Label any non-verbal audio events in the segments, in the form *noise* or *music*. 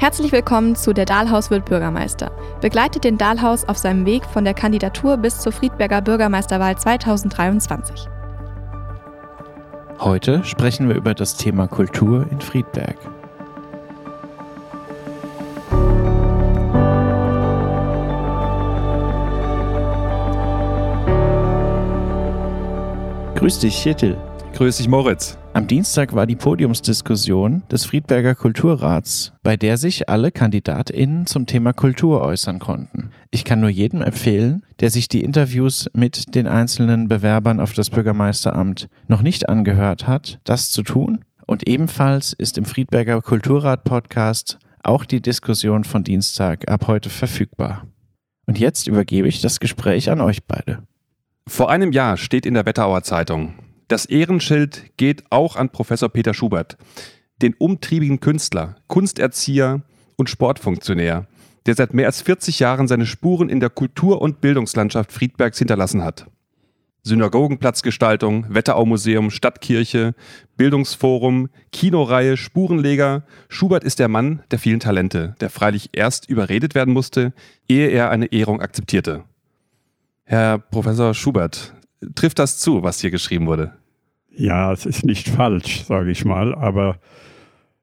Herzlich willkommen zu Der Dahlhaus wird Bürgermeister. Begleitet den Dahlhaus auf seinem Weg von der Kandidatur bis zur Friedberger Bürgermeisterwahl 2023. Heute sprechen wir über das Thema Kultur in Friedberg. Grüß dich, Jettel. Grüß dich, Moritz. Am Dienstag war die Podiumsdiskussion des Friedberger Kulturrats, bei der sich alle KandidatInnen zum Thema Kultur äußern konnten. Ich kann nur jedem empfehlen, der sich die Interviews mit den einzelnen Bewerbern auf das Bürgermeisteramt noch nicht angehört hat, das zu tun. Und ebenfalls ist im Friedberger Kulturrat Podcast auch die Diskussion von Dienstag ab heute verfügbar. Und jetzt übergebe ich das Gespräch an euch beide. Vor einem Jahr steht in der Wetterauer Zeitung, das Ehrenschild geht auch an Professor Peter Schubert, den umtriebigen Künstler, Kunsterzieher und Sportfunktionär, der seit mehr als 40 Jahren seine Spuren in der Kultur- und Bildungslandschaft Friedbergs hinterlassen hat. Synagogenplatzgestaltung, Wetteraumuseum, Stadtkirche, Bildungsforum, Kinoreihe, Spurenleger. Schubert ist der Mann der vielen Talente, der freilich erst überredet werden musste, ehe er eine Ehrung akzeptierte. Herr Professor Schubert, trifft das zu, was hier geschrieben wurde? Ja, es ist nicht falsch, sage ich mal, aber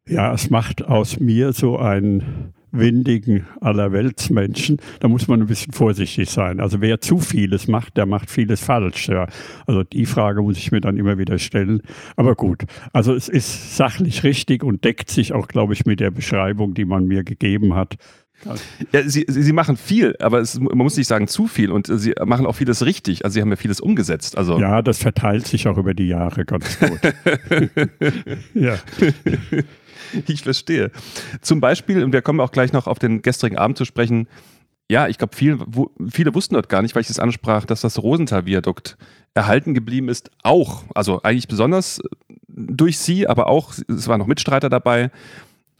ja, es macht aus mir so einen windigen Allerweltsmenschen. Da muss man ein bisschen vorsichtig sein. Also wer zu vieles macht, der macht vieles falsch. Ja. Also die Frage muss ich mir dann immer wieder stellen. Aber gut, also es ist sachlich richtig und deckt sich auch, glaube ich, mit der Beschreibung, die man mir gegeben hat. Ja, sie, sie machen viel, aber es, man muss nicht sagen zu viel und sie machen auch vieles richtig. Also sie haben ja vieles umgesetzt. Also ja, das verteilt sich auch über die Jahre ganz gut. *laughs* ja. Ich verstehe. Zum Beispiel, und wir kommen auch gleich noch auf den gestrigen Abend zu sprechen, ja, ich glaube, viel, viele wussten dort gar nicht, weil ich das ansprach, dass das Rosenthal-Viadukt erhalten geblieben ist, auch, also eigentlich besonders durch sie, aber auch, es waren noch Mitstreiter dabei,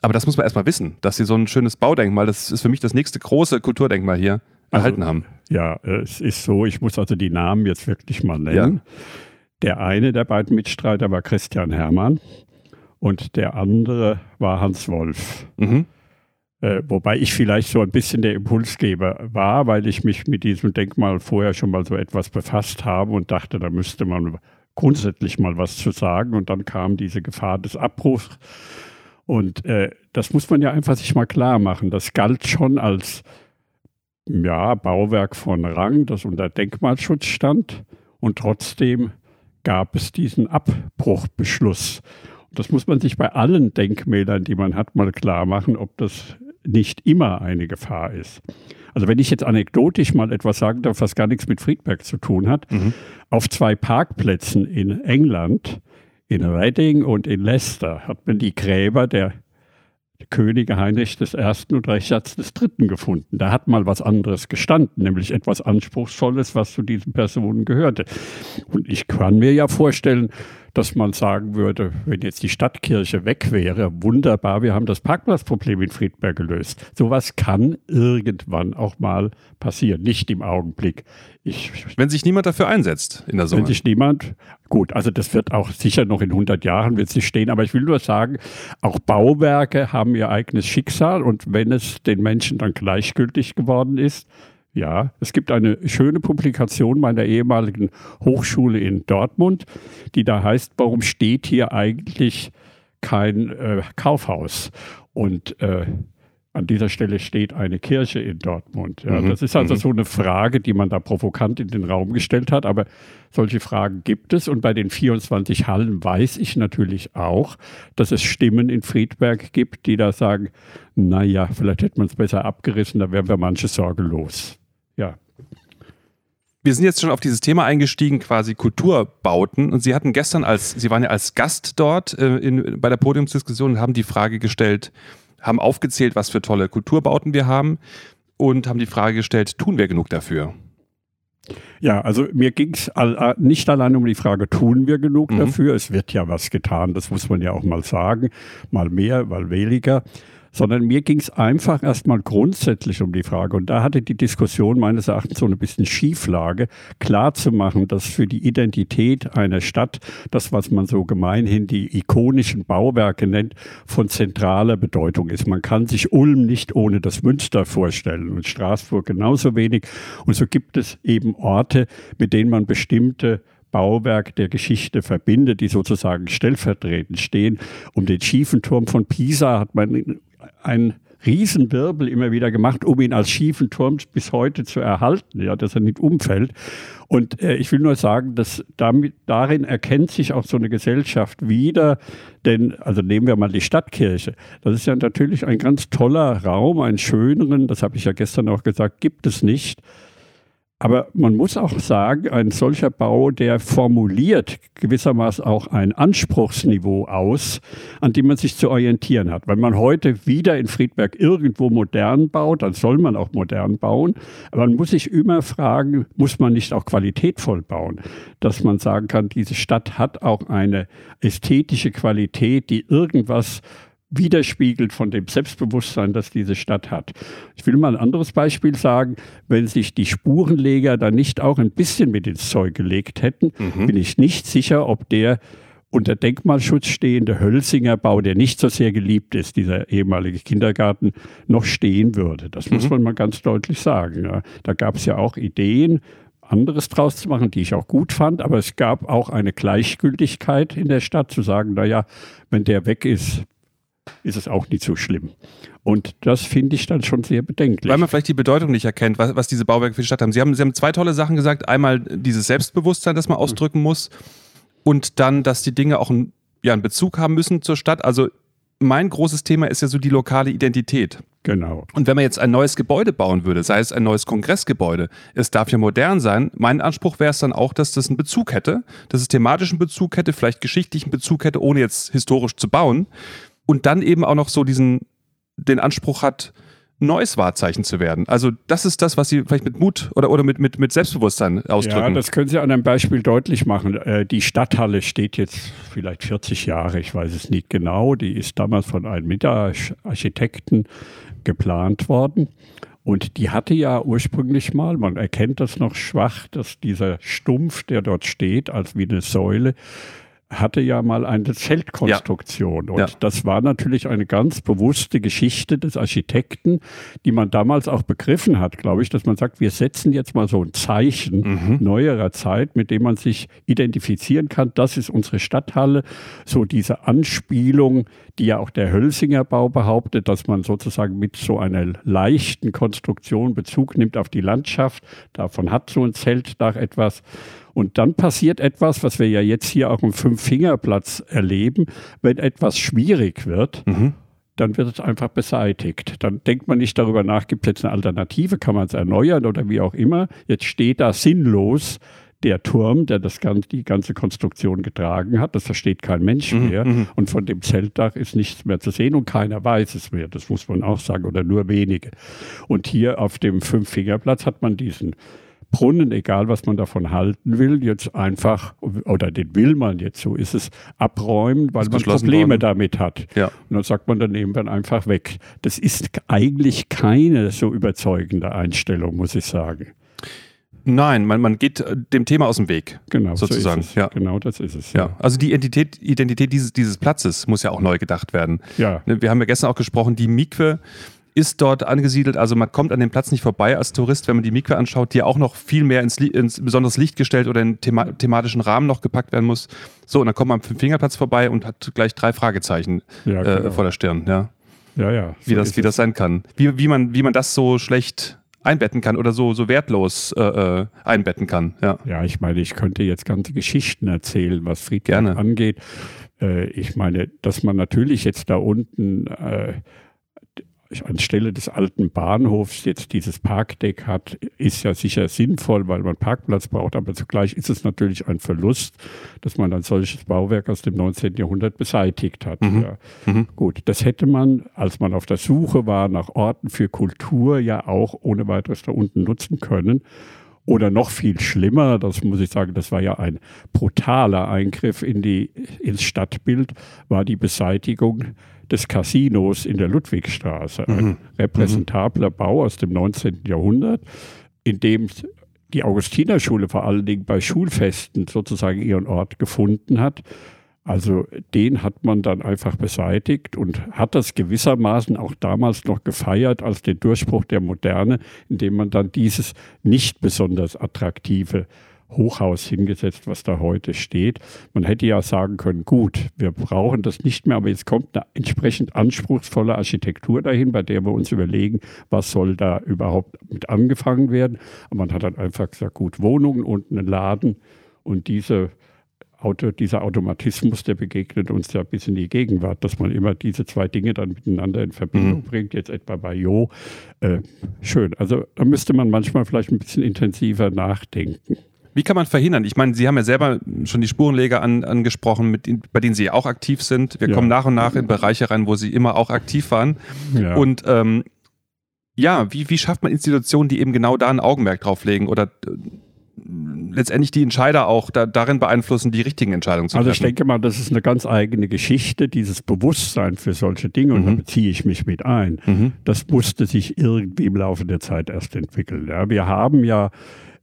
aber das muss man erstmal wissen, dass sie so ein schönes Baudenkmal, das ist für mich das nächste große Kulturdenkmal hier, erhalten also, haben. Ja, es ist so, ich muss also die Namen jetzt wirklich mal nennen. Ja. Der eine der beiden Mitstreiter war Christian Hermann und der andere war Hans Wolf. Mhm. Äh, wobei ich vielleicht so ein bisschen der Impulsgeber war, weil ich mich mit diesem Denkmal vorher schon mal so etwas befasst habe und dachte, da müsste man grundsätzlich mal was zu sagen. Und dann kam diese Gefahr des Abbruchs und äh, das muss man ja einfach sich mal klar machen. Das galt schon als ja, Bauwerk von Rang, das unter Denkmalschutz stand. Und trotzdem gab es diesen Abbruchbeschluss. Und das muss man sich bei allen Denkmälern, die man hat, mal klar machen, ob das nicht immer eine Gefahr ist. Also wenn ich jetzt anekdotisch mal etwas sagen darf, was gar nichts mit Friedberg zu tun hat, mhm. auf zwei Parkplätzen in England in Reading und in Leicester hat man die Gräber der Könige Heinrich I. und Richards III. gefunden. Da hat mal was anderes gestanden, nämlich etwas Anspruchsvolles, was zu diesen Personen gehörte. Und ich kann mir ja vorstellen, dass man sagen würde, wenn jetzt die Stadtkirche weg wäre, wunderbar, wir haben das Parkplatzproblem in Friedberg gelöst. Sowas kann irgendwann auch mal passieren, nicht im Augenblick. Ich, wenn sich niemand dafür einsetzt in der Summe. Wenn sich niemand, gut, also das wird auch sicher noch in 100 Jahren wird es nicht stehen, aber ich will nur sagen, auch Bauwerke haben ihr eigenes Schicksal und wenn es den Menschen dann gleichgültig geworden ist, ja, es gibt eine schöne Publikation meiner ehemaligen Hochschule in Dortmund, die da heißt, warum steht hier eigentlich kein äh, Kaufhaus? Und äh, an dieser Stelle steht eine Kirche in Dortmund. Ja, mhm. Das ist also mhm. so eine Frage, die man da provokant in den Raum gestellt hat. Aber solche Fragen gibt es. Und bei den 24 Hallen weiß ich natürlich auch, dass es Stimmen in Friedberg gibt, die da sagen, naja, vielleicht hätte man es besser abgerissen, da wären wir manche Sorge los ja. Wir sind jetzt schon auf dieses Thema eingestiegen, quasi Kulturbauten. Und Sie hatten gestern als, Sie waren ja als Gast dort äh, in, bei der Podiumsdiskussion und haben die Frage gestellt, haben aufgezählt, was für tolle Kulturbauten wir haben und haben die Frage gestellt, tun wir genug dafür? Ja, also mir ging es äh, nicht allein um die Frage, tun wir genug mhm. dafür? Es wird ja was getan, das muss man ja auch mal sagen, mal mehr, mal weniger sondern mir ging es einfach erstmal grundsätzlich um die Frage. Und da hatte die Diskussion meines Erachtens so ein bisschen Schieflage, klarzumachen, dass für die Identität einer Stadt das, was man so gemeinhin die ikonischen Bauwerke nennt, von zentraler Bedeutung ist. Man kann sich Ulm nicht ohne das Münster vorstellen und Straßburg genauso wenig. Und so gibt es eben Orte, mit denen man bestimmte Bauwerk der Geschichte verbindet, die sozusagen stellvertretend stehen. Um den schiefen Turm von Pisa hat man ein Riesenwirbel immer wieder gemacht, um ihn als schiefen Turm bis heute zu erhalten, ja, dass er nicht umfällt. Und äh, ich will nur sagen, dass damit, darin erkennt sich auch so eine Gesellschaft wieder, denn, also nehmen wir mal die Stadtkirche. Das ist ja natürlich ein ganz toller Raum, einen schöneren, das habe ich ja gestern auch gesagt, gibt es nicht. Aber man muss auch sagen, ein solcher Bau, der formuliert gewissermaßen auch ein Anspruchsniveau aus, an dem man sich zu orientieren hat. Wenn man heute wieder in Friedberg irgendwo modern baut, dann soll man auch modern bauen. Aber man muss sich immer fragen, muss man nicht auch qualitätvoll bauen? Dass man sagen kann, diese Stadt hat auch eine ästhetische Qualität, die irgendwas widerspiegelt von dem Selbstbewusstsein, das diese Stadt hat. Ich will mal ein anderes Beispiel sagen. Wenn sich die Spurenleger da nicht auch ein bisschen mit ins Zeug gelegt hätten, mhm. bin ich nicht sicher, ob der unter Denkmalschutz stehende Hölzinger Bau, der nicht so sehr geliebt ist, dieser ehemalige Kindergarten, noch stehen würde. Das muss mhm. man mal ganz deutlich sagen. Ja. Da gab es ja auch Ideen, anderes draus zu machen, die ich auch gut fand, aber es gab auch eine Gleichgültigkeit in der Stadt zu sagen, naja, wenn der weg ist, ist es auch nicht so schlimm. Und das finde ich dann schon sehr bedenklich. Weil man vielleicht die Bedeutung nicht erkennt, was, was diese Bauwerke für die Stadt haben. Sie, haben. Sie haben zwei tolle Sachen gesagt. Einmal dieses Selbstbewusstsein, das man ausdrücken muss. Und dann, dass die Dinge auch einen, ja, einen Bezug haben müssen zur Stadt. Also mein großes Thema ist ja so die lokale Identität. Genau. Und wenn man jetzt ein neues Gebäude bauen würde, sei es ein neues Kongressgebäude, es darf ja modern sein. Mein Anspruch wäre es dann auch, dass das einen Bezug hätte, dass es thematischen Bezug hätte, vielleicht geschichtlichen Bezug hätte, ohne jetzt historisch zu bauen und dann eben auch noch so diesen, den Anspruch hat, neues Wahrzeichen zu werden. Also das ist das, was Sie vielleicht mit Mut oder, oder mit, mit, mit Selbstbewusstsein ausdrücken. Ja, das können Sie an einem Beispiel deutlich machen. Äh, die Stadthalle steht jetzt vielleicht 40 Jahre, ich weiß es nicht genau. Die ist damals von einem Mitarchitekten geplant worden. Und die hatte ja ursprünglich mal, man erkennt das noch schwach, dass dieser Stumpf, der dort steht, als wie eine Säule, hatte ja mal eine Zeltkonstruktion. Ja. Und ja. das war natürlich eine ganz bewusste Geschichte des Architekten, die man damals auch begriffen hat, glaube ich, dass man sagt, wir setzen jetzt mal so ein Zeichen mhm. neuerer Zeit, mit dem man sich identifizieren kann. Das ist unsere Stadthalle. So diese Anspielung, die ja auch der Hölsinger Bau behauptet, dass man sozusagen mit so einer leichten Konstruktion Bezug nimmt auf die Landschaft. Davon hat so ein Zeltdach etwas. Und dann passiert etwas, was wir ja jetzt hier auch im Fünf-Finger-Platz erleben. Wenn etwas schwierig wird, mhm. dann wird es einfach beseitigt. Dann denkt man nicht darüber nach, gibt es jetzt eine Alternative, kann man es erneuern oder wie auch immer. Jetzt steht da sinnlos der Turm, der das ganze, die ganze Konstruktion getragen hat. Das versteht kein Mensch mhm, mehr. Mhm. Und von dem Zeltdach ist nichts mehr zu sehen und keiner weiß es mehr. Das muss man auch sagen, oder nur wenige. Und hier auf dem Fünf-Finger-Platz hat man diesen Brunnen, egal was man davon halten will, jetzt einfach, oder den will man jetzt, so ist es, abräumen, weil man Probleme worden. damit hat. Ja. Und dann sagt man, dann nehmen wir einfach weg. Das ist eigentlich keine so überzeugende Einstellung, muss ich sagen. Nein, man, man geht äh, dem Thema aus dem Weg. Genau, sozusagen. So ja. Genau, das ist es. Ja. ja. Also die Identität, Identität dieses, dieses Platzes muss ja auch neu gedacht werden. Ja. Ne, wir haben ja gestern auch gesprochen, die Mikwe ist dort angesiedelt. Also man kommt an dem Platz nicht vorbei als Tourist, wenn man die Mikwe anschaut, die auch noch viel mehr ins, ins besonderes Licht gestellt oder in thema thematischen Rahmen noch gepackt werden muss. So, und dann kommt man am Fingerplatz vorbei und hat gleich drei Fragezeichen ja, äh, genau. äh, vor der Stirn. Ja, ja. ja so wie, das, wie das sein kann. Wie, wie, man, wie man das so schlecht einbetten kann oder so, so wertlos äh, äh, einbetten kann. Ja. ja, ich meine, ich könnte jetzt ganze Geschichten erzählen, was Friedberg angeht. Äh, ich meine, dass man natürlich jetzt da unten äh, anstelle des alten Bahnhofs jetzt dieses Parkdeck hat, ist ja sicher sinnvoll, weil man Parkplatz braucht, aber zugleich ist es natürlich ein Verlust, dass man ein solches Bauwerk aus dem 19. Jahrhundert beseitigt hat. Mhm. Ja. Mhm. Gut, das hätte man, als man auf der Suche war nach Orten für Kultur, ja auch ohne weiteres da unten nutzen können. Oder noch viel schlimmer, das muss ich sagen, das war ja ein brutaler Eingriff in die, ins Stadtbild, war die Beseitigung des Casinos in der Ludwigstraße. Ein mhm. repräsentabler Bau aus dem 19. Jahrhundert, in dem die Augustinerschule vor allen Dingen bei Schulfesten sozusagen ihren Ort gefunden hat. Also den hat man dann einfach beseitigt und hat das gewissermaßen auch damals noch gefeiert als den Durchbruch der Moderne, indem man dann dieses nicht besonders attraktive Hochhaus hingesetzt, was da heute steht. Man hätte ja sagen können, gut, wir brauchen das nicht mehr, aber jetzt kommt eine entsprechend anspruchsvolle Architektur dahin, bei der wir uns überlegen, was soll da überhaupt mit angefangen werden. Und man hat dann einfach gesagt, gut, Wohnungen und einen Laden und diese Auto, dieser Automatismus, der begegnet uns ja bis in die Gegenwart, dass man immer diese zwei Dinge dann miteinander in Verbindung mhm. bringt, jetzt etwa bei Jo. Äh, schön. Also da müsste man manchmal vielleicht ein bisschen intensiver nachdenken. Wie kann man verhindern? Ich meine, Sie haben ja selber schon die Spurenleger an, angesprochen, mit, bei denen Sie auch aktiv sind. Wir ja. kommen nach und nach in Bereiche rein, wo Sie immer auch aktiv waren. Ja. Und ähm, ja, wie, wie schafft man Institutionen, die eben genau da ein Augenmerk drauf legen oder äh, letztendlich die Entscheider auch da, darin beeinflussen, die richtigen Entscheidungen zu treffen. Also ich denke mal, das ist eine ganz eigene Geschichte, dieses Bewusstsein für solche Dinge, und mhm. da beziehe ich mich mit ein. Mhm. Das musste sich irgendwie im Laufe der Zeit erst entwickeln. Ja, wir haben ja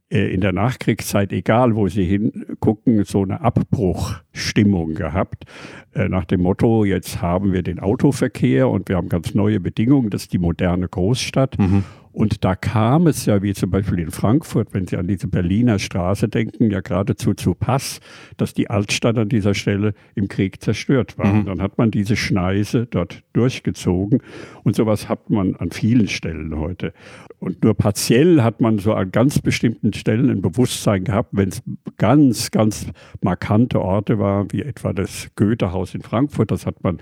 in der Nachkriegszeit, egal wo Sie hingucken, so eine Abbruchstimmung gehabt. Äh, nach dem Motto, jetzt haben wir den Autoverkehr und wir haben ganz neue Bedingungen, das ist die moderne Großstadt. Mhm. Und da kam es ja, wie zum Beispiel in Frankfurt, wenn Sie an diese Berliner Straße denken, ja geradezu zu Pass, dass die Altstadt an dieser Stelle im Krieg zerstört war. Mhm. Dann hat man diese Schneise dort durchgezogen. Und sowas hat man an vielen Stellen heute. Und nur partiell hat man so an ganz bestimmten Stellen ein Bewusstsein gehabt, wenn es ganz, ganz markante Orte waren, wie etwa das Goethehaus in Frankfurt. Das hat man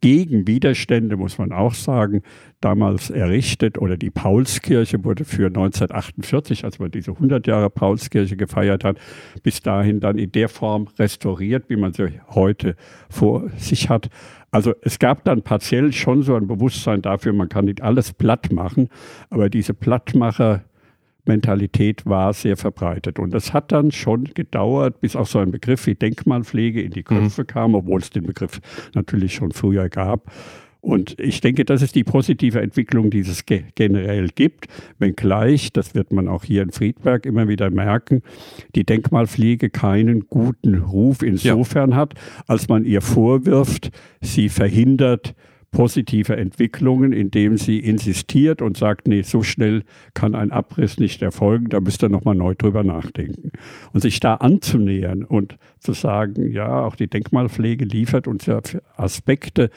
gegen Widerstände, muss man auch sagen, damals errichtet oder die Paulskirche wurde für 1948, als man diese 100 Jahre Paulskirche gefeiert hat, bis dahin dann in der Form restauriert, wie man sie heute vor sich hat. Also es gab dann partiell schon so ein Bewusstsein dafür, man kann nicht alles platt machen, aber diese Plattmacher Mentalität war sehr verbreitet. Und das hat dann schon gedauert, bis auch so ein Begriff wie Denkmalpflege in die Köpfe mhm. kam, obwohl es den Begriff natürlich schon früher gab. Und ich denke, das ist die positive Entwicklung, die es ge generell gibt, wenngleich, das wird man auch hier in Friedberg immer wieder merken, die Denkmalpflege keinen guten Ruf insofern ja. hat, als man ihr vorwirft, sie verhindert positive Entwicklungen, indem sie insistiert und sagt, nee, so schnell kann ein Abriss nicht erfolgen, da müsst ihr nochmal neu drüber nachdenken. Und sich da anzunähern und zu sagen, ja, auch die Denkmalpflege liefert uns ja Aspekte,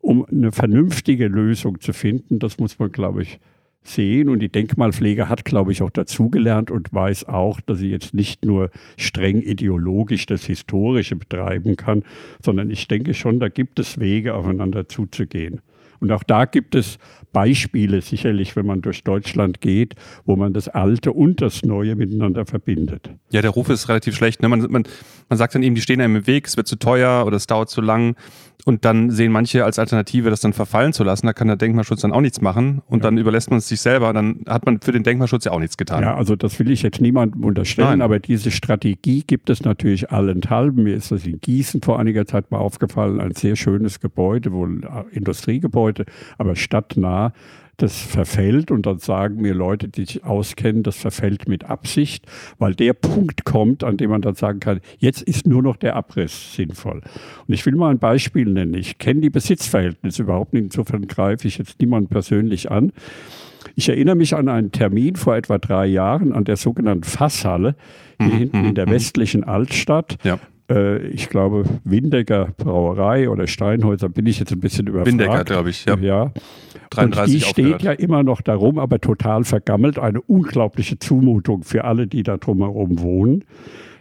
um eine vernünftige Lösung zu finden, das muss man, glaube ich, sehen. Und die Denkmalpflege hat, glaube ich, auch dazugelernt und weiß auch, dass sie jetzt nicht nur streng ideologisch das Historische betreiben kann, sondern ich denke schon, da gibt es Wege, aufeinander zuzugehen. Und auch da gibt es Beispiele, sicherlich, wenn man durch Deutschland geht, wo man das Alte und das Neue miteinander verbindet. Ja, der Ruf ist relativ schlecht. Ne? Man, man, man sagt dann eben, die stehen einem im Weg, es wird zu teuer oder es dauert zu lang. Und dann sehen manche als Alternative, das dann verfallen zu lassen. Da kann der Denkmalschutz dann auch nichts machen. Und ja. dann überlässt man es sich selber. Dann hat man für den Denkmalschutz ja auch nichts getan. Ja, also das will ich jetzt niemandem unterstellen. Nein. Aber diese Strategie gibt es natürlich allenthalben. Mir ist das in Gießen vor einiger Zeit mal aufgefallen. Ein sehr schönes Gebäude, wohl Industriegebäude, aber stadtnah das verfällt und dann sagen mir Leute, die sich auskennen, das verfällt mit Absicht, weil der Punkt kommt, an dem man dann sagen kann, jetzt ist nur noch der Abriss sinnvoll. Und ich will mal ein Beispiel nennen. Ich kenne die Besitzverhältnisse überhaupt nicht, insofern greife ich jetzt niemand persönlich an. Ich erinnere mich an einen Termin vor etwa drei Jahren an der sogenannten Fasshalle hier mhm, hinten in der mhm, mhm. westlichen Altstadt. Ja äh, ich glaube, Windecker Brauerei oder Steinhäuser, bin ich jetzt ein bisschen überfragt. Windecker, glaube ich, ja. ja. 33 Und die steht ja immer noch darum, aber total vergammelt. Eine unglaubliche Zumutung für alle, die da drumherum wohnen.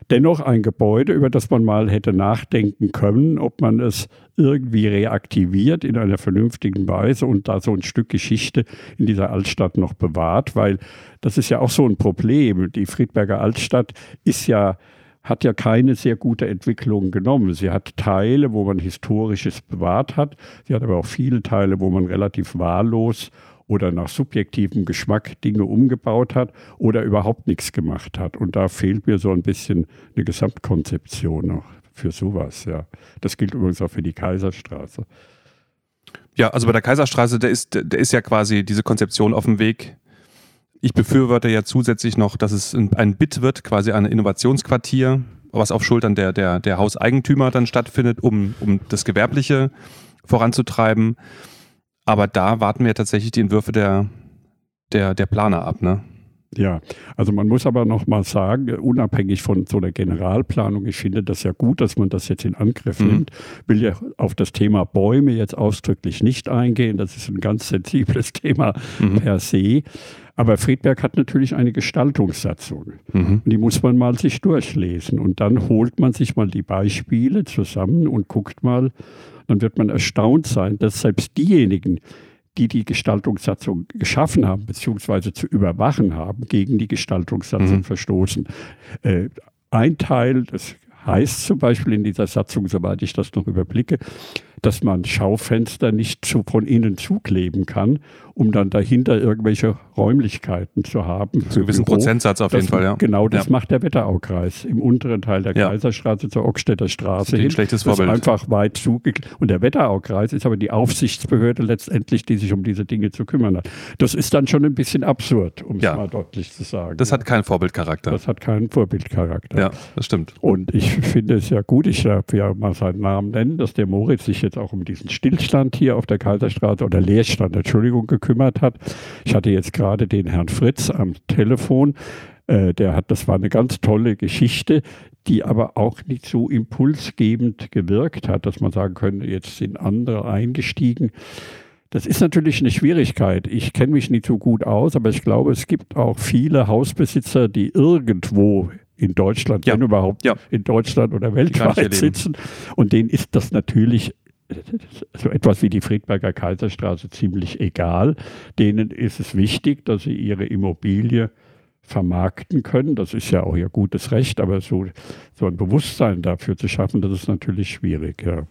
Dennoch ein Gebäude, über das man mal hätte nachdenken können, ob man es irgendwie reaktiviert in einer vernünftigen Weise und da so ein Stück Geschichte in dieser Altstadt noch bewahrt, weil das ist ja auch so ein Problem. Die Friedberger Altstadt ist ja hat ja keine sehr gute Entwicklung genommen. Sie hat Teile, wo man Historisches bewahrt hat. Sie hat aber auch viele Teile, wo man relativ wahllos oder nach subjektivem Geschmack Dinge umgebaut hat oder überhaupt nichts gemacht hat. Und da fehlt mir so ein bisschen eine Gesamtkonzeption noch für sowas. Ja. Das gilt übrigens auch für die Kaiserstraße. Ja, also bei der Kaiserstraße, der ist, der ist ja quasi diese Konzeption auf dem Weg. Ich befürworte ja zusätzlich noch, dass es ein BIT wird, quasi ein Innovationsquartier, was auf Schultern der, der, der Hauseigentümer dann stattfindet, um, um das Gewerbliche voranzutreiben. Aber da warten wir tatsächlich die Entwürfe der, der, der Planer ab, ne? Ja, also man muss aber noch mal sagen, unabhängig von so einer Generalplanung, ich finde das ja gut, dass man das jetzt in Angriff mhm. nimmt. Will ja auf das Thema Bäume jetzt ausdrücklich nicht eingehen. Das ist ein ganz sensibles *laughs* Thema mhm. per se. Aber Friedberg hat natürlich eine Gestaltungssatzung. Mhm. Die muss man mal sich durchlesen. Und dann holt man sich mal die Beispiele zusammen und guckt mal, dann wird man erstaunt sein, dass selbst diejenigen, die die Gestaltungssatzung geschaffen haben, beziehungsweise zu überwachen haben, gegen die Gestaltungssatzung mhm. verstoßen. Äh, ein Teil, das heißt zum Beispiel in dieser Satzung, soweit ich das noch überblicke, dass man Schaufenster nicht zu, von innen zukleben kann, um dann dahinter irgendwelche Räumlichkeiten zu haben. Zu einem gewissen Büro. Prozentsatz auf das, jeden Fall, ja. Genau, das ja. macht der Wetteraukreis im unteren Teil der ja. Kaiserstraße zur Ockstädter Straße das hin. Ein schlechtes Vorbild. einfach weit zugeklebt. Und der Wetteraukreis ist aber die Aufsichtsbehörde letztendlich, die sich um diese Dinge zu kümmern hat. Das ist dann schon ein bisschen absurd, um ja. es mal deutlich zu sagen. Das hat keinen Vorbildcharakter. Das hat keinen Vorbildcharakter. Ja, das stimmt. Und ich finde es ja gut, ich darf ja mal seinen Namen nennen, dass der Moritz sich jetzt auch um diesen Stillstand hier auf der Kaiserstraße oder Leerstand, Entschuldigung, gekümmert hat. Ich hatte jetzt gerade den Herrn Fritz am Telefon. Äh, der hat, das war eine ganz tolle Geschichte, die aber auch nicht so impulsgebend gewirkt hat, dass man sagen könnte, jetzt sind andere eingestiegen. Das ist natürlich eine Schwierigkeit. Ich kenne mich nicht so gut aus, aber ich glaube, es gibt auch viele Hausbesitzer, die irgendwo in Deutschland, ja. wenn überhaupt ja. in Deutschland oder weltweit sitzen. Und denen ist das natürlich *laughs* so etwas wie die Friedberger Kaiserstraße ziemlich egal. Denen ist es wichtig, dass sie ihre Immobilie vermarkten können. Das ist ja auch ihr gutes Recht, aber so, so ein Bewusstsein dafür zu schaffen, das ist natürlich schwierig. Ja,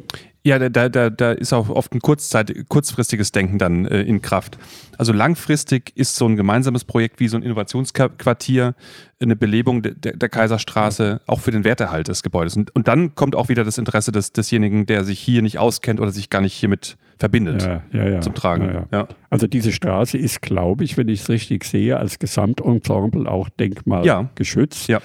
ja da, da, da ist auch oft ein Kurzzeit, kurzfristiges Denken dann äh, in Kraft. Also langfristig ist so ein gemeinsames Projekt wie so ein Innovationsquartier eine Belebung de, de, der Kaiserstraße auch für den Werterhalt des Gebäudes. Und, und dann kommt auch wieder das Interesse des, desjenigen, der sich hier nicht auskennt oder sich gar nicht hiermit verbindet, ja, ja, ja, zum Tragen. Also diese Straße ist, glaube ich, wenn ich es richtig sehe, als Gesamtensemble auch denkmalgeschützt. Ja.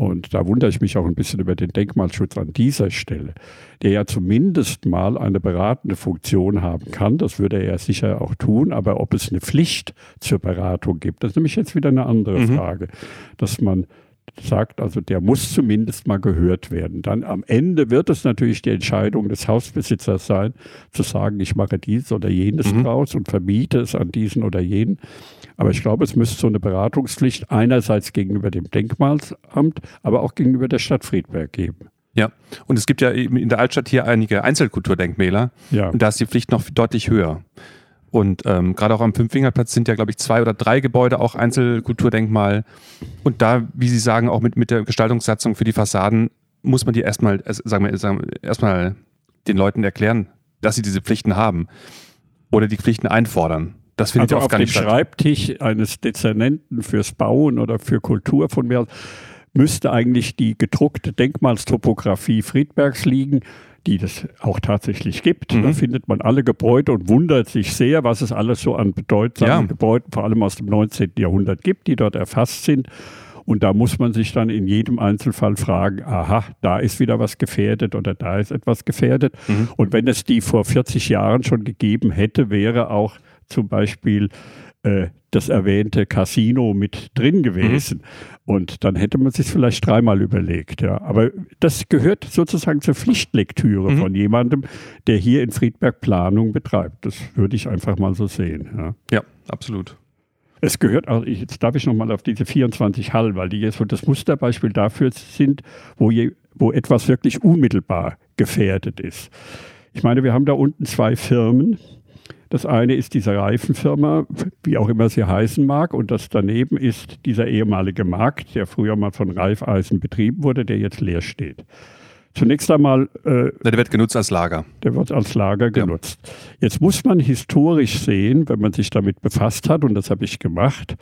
Und da wundere ich mich auch ein bisschen über den Denkmalschutz an dieser Stelle, der ja zumindest mal eine beratende Funktion haben kann. Das würde er ja sicher auch tun. Aber ob es eine Pflicht zur Beratung gibt, das ist nämlich jetzt wieder eine andere mhm. Frage. Dass man sagt, also der muss zumindest mal gehört werden. Dann am Ende wird es natürlich die Entscheidung des Hausbesitzers sein, zu sagen, ich mache dies oder jenes mhm. draus und verbiete es an diesen oder jenen. Aber ich glaube, es müsste so eine Beratungspflicht einerseits gegenüber dem Denkmalsamt, aber auch gegenüber der Stadt Friedberg geben. Ja, und es gibt ja in der Altstadt hier einige Einzelkulturdenkmäler. Ja. Und da ist die Pflicht noch deutlich höher. Und ähm, gerade auch am Fünffingerplatz sind ja, glaube ich, zwei oder drei Gebäude auch Einzelkulturdenkmal. Und da, wie Sie sagen, auch mit, mit der Gestaltungssatzung für die Fassaden muss man die erstmal, sagen wir, sagen wir erstmal den Leuten erklären, dass sie diese Pflichten haben. Oder die Pflichten einfordern. Das findet also oft gar nicht statt. Auf dem Schreibtisch eines Dezernenten fürs Bauen oder für Kultur von mir müsste eigentlich die gedruckte Denkmalstopographie Friedbergs liegen die das auch tatsächlich gibt. Mhm. Da findet man alle Gebäude und wundert sich sehr, was es alles so an bedeutsamen ja. Gebäuden, vor allem aus dem 19. Jahrhundert gibt, die dort erfasst sind. Und da muss man sich dann in jedem Einzelfall fragen, aha, da ist wieder was gefährdet oder da ist etwas gefährdet. Mhm. Und wenn es die vor 40 Jahren schon gegeben hätte, wäre auch zum Beispiel äh, das erwähnte Casino mit drin gewesen. Mhm. Und dann hätte man sich vielleicht dreimal überlegt. Ja. Aber das gehört sozusagen zur Pflichtlektüre mhm. von jemandem, der hier in Friedberg Planung betreibt. Das würde ich einfach mal so sehen. Ja, ja absolut. Es gehört auch, jetzt darf ich nochmal auf diese 24 Hall, weil die jetzt so das Musterbeispiel dafür sind, wo, je, wo etwas wirklich unmittelbar gefährdet ist. Ich meine, wir haben da unten zwei Firmen, das eine ist diese Reifenfirma, wie auch immer sie heißen mag, und das daneben ist dieser ehemalige Markt, der früher mal von Reifeisen betrieben wurde, der jetzt leer steht. Zunächst einmal. Äh, der wird genutzt als Lager. Der wird als Lager genutzt. Ja. Jetzt muss man historisch sehen, wenn man sich damit befasst hat, und das habe ich gemacht,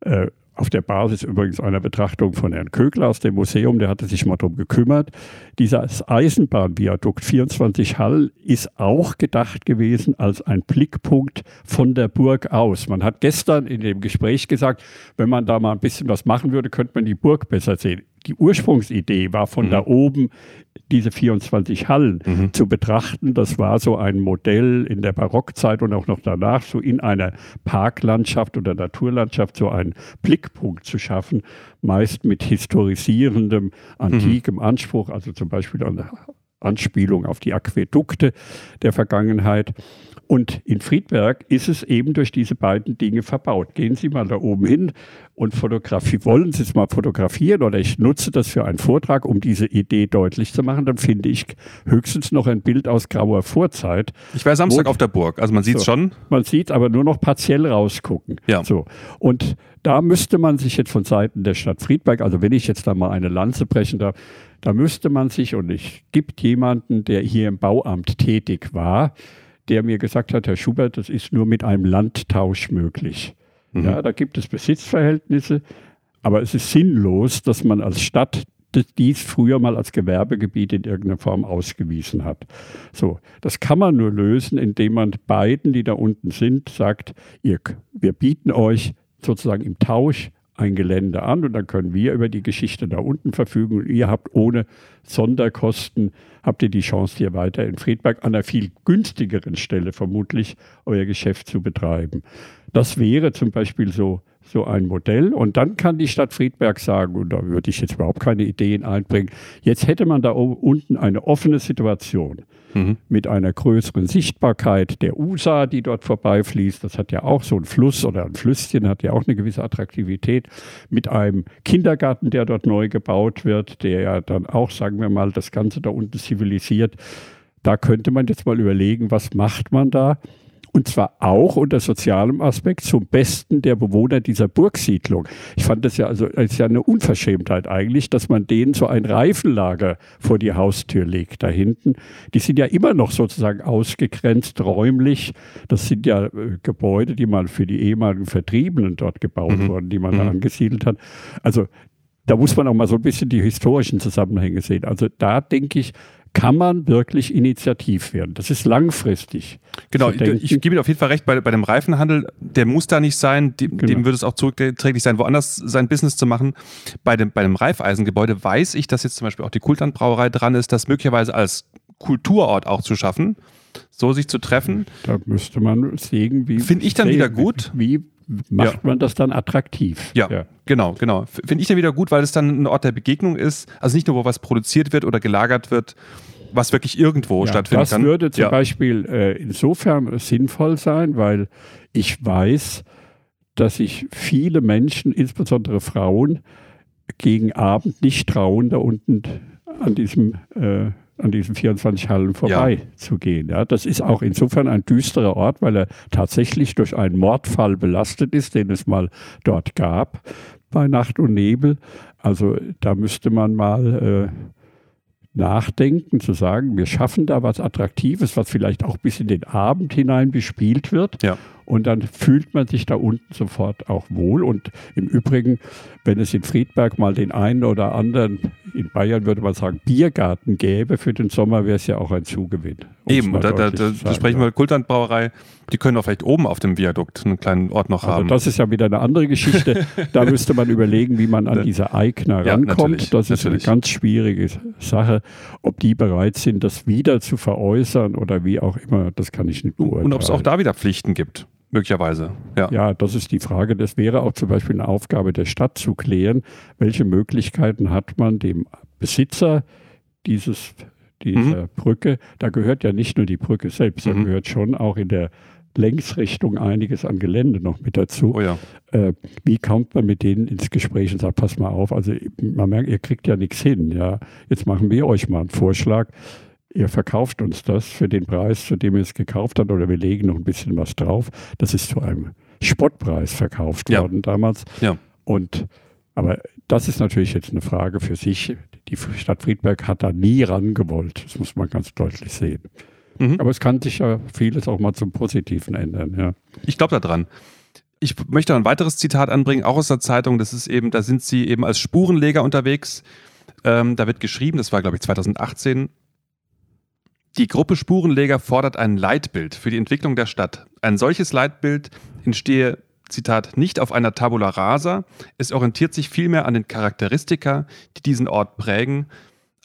äh, auf der Basis übrigens einer Betrachtung von Herrn Kögler aus dem Museum, der hatte sich mal darum gekümmert. Dieses Eisenbahnviadukt 24 Hall ist auch gedacht gewesen als ein Blickpunkt von der Burg aus. Man hat gestern in dem Gespräch gesagt, wenn man da mal ein bisschen was machen würde, könnte man die Burg besser sehen die Ursprungsidee war von mhm. da oben diese 24 Hallen mhm. zu betrachten. Das war so ein Modell in der Barockzeit und auch noch danach, so in einer Parklandschaft oder Naturlandschaft so einen Blickpunkt zu schaffen, meist mit historisierendem, antikem mhm. Anspruch, also zum Beispiel an Anspielung auf die Aquädukte der Vergangenheit. Und in Friedberg ist es eben durch diese beiden Dinge verbaut. Gehen Sie mal da oben hin und fotografieren. Wollen Sie es mal fotografieren oder ich nutze das für einen Vortrag, um diese Idee deutlich zu machen, dann finde ich höchstens noch ein Bild aus grauer Vorzeit. Ich war Samstag auf der Burg, also man sieht es so, schon. Man sieht aber nur noch partiell rausgucken. Ja. So. Und da müsste man sich jetzt von Seiten der Stadt Friedberg, also wenn ich jetzt da mal eine Lanze brechen darf, da müsste man sich, und es gibt jemanden, der hier im Bauamt tätig war, der mir gesagt hat, Herr Schubert, das ist nur mit einem Landtausch möglich. Mhm. Ja, da gibt es Besitzverhältnisse, aber es ist sinnlos, dass man als Stadt dies früher mal als Gewerbegebiet in irgendeiner Form ausgewiesen hat. So, das kann man nur lösen, indem man beiden, die da unten sind, sagt, ihr, wir bieten euch sozusagen im Tausch ein Gelände an und dann können wir über die Geschichte da unten verfügen und ihr habt ohne Sonderkosten, habt ihr die Chance, hier weiter in Friedberg an einer viel günstigeren Stelle vermutlich euer Geschäft zu betreiben. Das wäre zum Beispiel so, so ein Modell. Und dann kann die Stadt Friedberg sagen, und da würde ich jetzt überhaupt keine Ideen einbringen, jetzt hätte man da unten eine offene Situation mhm. mit einer größeren Sichtbarkeit der USA, die dort vorbeifließt. Das hat ja auch so ein Fluss oder ein Flüsschen, hat ja auch eine gewisse Attraktivität. Mit einem Kindergarten, der dort neu gebaut wird, der ja dann auch, sagen wir mal, das Ganze da unten zivilisiert. Da könnte man jetzt mal überlegen, was macht man da? Und zwar auch unter sozialem Aspekt zum Besten der Bewohner dieser Burgsiedlung. Ich fand das ja also ist ja eine Unverschämtheit eigentlich, dass man denen so ein Reifenlager vor die Haustür legt da hinten. Die sind ja immer noch sozusagen ausgegrenzt räumlich. Das sind ja äh, Gebäude, die mal für die ehemaligen Vertriebenen dort gebaut mhm. wurden, die man mhm. da angesiedelt hat. Also da muss man auch mal so ein bisschen die historischen Zusammenhänge sehen. Also da denke ich, kann man wirklich initiativ werden. Das ist langfristig. Genau, ich, ich gebe Ihnen auf jeden Fall recht, bei, bei dem Reifenhandel, der muss da nicht sein, dem, genau. dem würde es auch zurückträglich sein, woanders sein Business zu machen. Bei dem, bei dem Reifeisengebäude weiß ich, dass jetzt zum Beispiel auch die Kultlandbrauerei dran ist, das möglicherweise als Kulturort auch zu schaffen, so sich zu treffen. Da müsste man sehen, wie. Finde ich dann sehen, wieder gut. Wie, macht ja. man das dann attraktiv. Ja, ja. genau, genau. Finde ich dann wieder gut, weil es dann ein Ort der Begegnung ist. Also nicht nur, wo was produziert wird oder gelagert wird, was wirklich irgendwo ja, stattfinden das kann. Das würde zum ja. Beispiel äh, insofern sinnvoll sein, weil ich weiß, dass sich viele Menschen, insbesondere Frauen, gegen Abend nicht trauen, da unten an diesem äh, an diesen 24 Hallen vorbei ja. Ja, das ist auch insofern ein düsterer Ort, weil er tatsächlich durch einen Mordfall belastet ist, den es mal dort gab bei Nacht und Nebel. Also da müsste man mal äh, nachdenken, zu sagen, wir schaffen da was Attraktives, was vielleicht auch bis in den Abend hinein bespielt wird. Ja. Und dann fühlt man sich da unten sofort auch wohl. Und im Übrigen, wenn es in Friedberg mal den einen oder anderen, in Bayern würde man sagen, Biergarten gäbe für den Sommer, wäre es ja auch ein Zugewinn. Eben, da, da, da, da, sprechen wir Kultlandbrauerei, die können auch vielleicht oben auf dem Viadukt einen kleinen Ort noch also haben. Das ist ja wieder eine andere Geschichte. *laughs* da müsste man überlegen, wie man an diese Eigner ja, rankommt. Das ist natürlich. eine ganz schwierige Sache. Ob die bereit sind, das wieder zu veräußern oder wie auch immer, das kann ich nicht beurteilen. Und ob es auch da wieder Pflichten gibt. Möglicherweise, ja. Ja, das ist die Frage. Das wäre auch zum Beispiel eine Aufgabe der Stadt zu klären, welche Möglichkeiten hat man dem Besitzer dieses, dieser mhm. Brücke, da gehört ja nicht nur die Brücke selbst, mhm. da gehört schon auch in der Längsrichtung einiges an Gelände noch mit dazu. Oh ja. äh, wie kommt man mit denen ins Gespräch und sagt, pass mal auf, also man merkt, ihr kriegt ja nichts hin. Ja, jetzt machen wir euch mal einen Vorschlag ihr verkauft uns das für den Preis, zu dem ihr es gekauft habt, oder wir legen noch ein bisschen was drauf. Das ist zu einem Spottpreis verkauft ja. worden damals. Ja. Und aber das ist natürlich jetzt eine Frage für sich. Die Stadt Friedberg hat da nie rangewollt. Das muss man ganz deutlich sehen. Mhm. Aber es kann sich ja vieles auch mal zum Positiven ändern. Ja. Ich glaube daran ich möchte noch ein weiteres Zitat anbringen, auch aus der Zeitung. Das ist eben, da sind sie eben als Spurenleger unterwegs. Ähm, da wird geschrieben, das war glaube ich 2018. Die Gruppe Spurenleger fordert ein Leitbild für die Entwicklung der Stadt. Ein solches Leitbild entstehe, Zitat, nicht auf einer Tabula rasa. Es orientiert sich vielmehr an den Charakteristika, die diesen Ort prägen,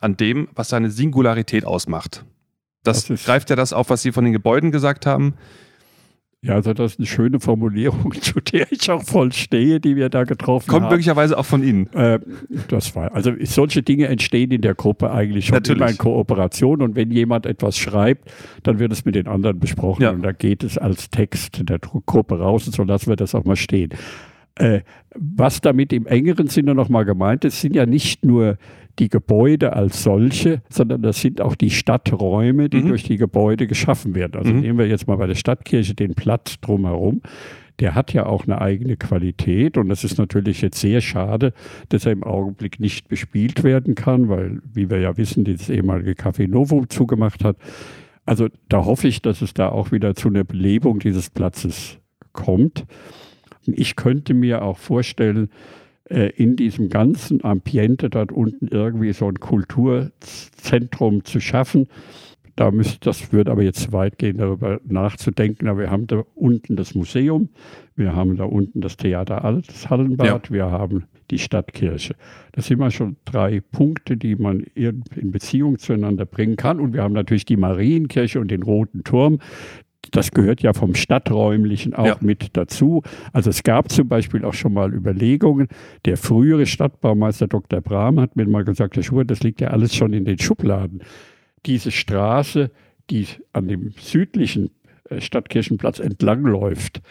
an dem, was seine Singularität ausmacht. Das, das greift ja das auf, was Sie von den Gebäuden gesagt haben. Ja, also das ist eine schöne Formulierung, *laughs* zu der ich auch voll stehe, die wir da getroffen Kommt haben. Kommt möglicherweise auch von Ihnen. Äh, das war, also solche Dinge entstehen in der Gruppe eigentlich schon Natürlich. immer in Kooperation und wenn jemand etwas schreibt, dann wird es mit den anderen besprochen ja. und da geht es als Text der Gruppe raus und so lassen wir das auch mal stehen. Äh, was damit im engeren Sinne nochmal gemeint ist, sind ja nicht nur die Gebäude als solche, sondern das sind auch die Stadträume, die mhm. durch die Gebäude geschaffen werden. Also mhm. nehmen wir jetzt mal bei der Stadtkirche den Platz drumherum. Der hat ja auch eine eigene Qualität und das ist natürlich jetzt sehr schade, dass er im Augenblick nicht bespielt werden kann, weil, wie wir ja wissen, dieses ehemalige Café Novo zugemacht hat. Also da hoffe ich, dass es da auch wieder zu einer Belebung dieses Platzes kommt. Ich könnte mir auch vorstellen, äh, in diesem ganzen Ambiente dort unten irgendwie so ein Kulturzentrum zu schaffen. Da müsst, das würde aber jetzt weit gehen, darüber nachzudenken. Aber wir haben da unten das Museum, wir haben da unten das Theater Altes Hallenbad, ja. wir haben die Stadtkirche. Das sind mal schon drei Punkte, die man in Beziehung zueinander bringen kann. Und wir haben natürlich die Marienkirche und den Roten Turm das gehört ja vom Stadträumlichen auch ja. mit dazu. Also es gab zum Beispiel auch schon mal Überlegungen. Der frühere Stadtbaumeister Dr. Brahm hat mir mal gesagt, Herr Schubert, das liegt ja alles schon in den Schubladen. Diese Straße, die an dem südlichen äh, Stadtkirchenplatz entlangläuft,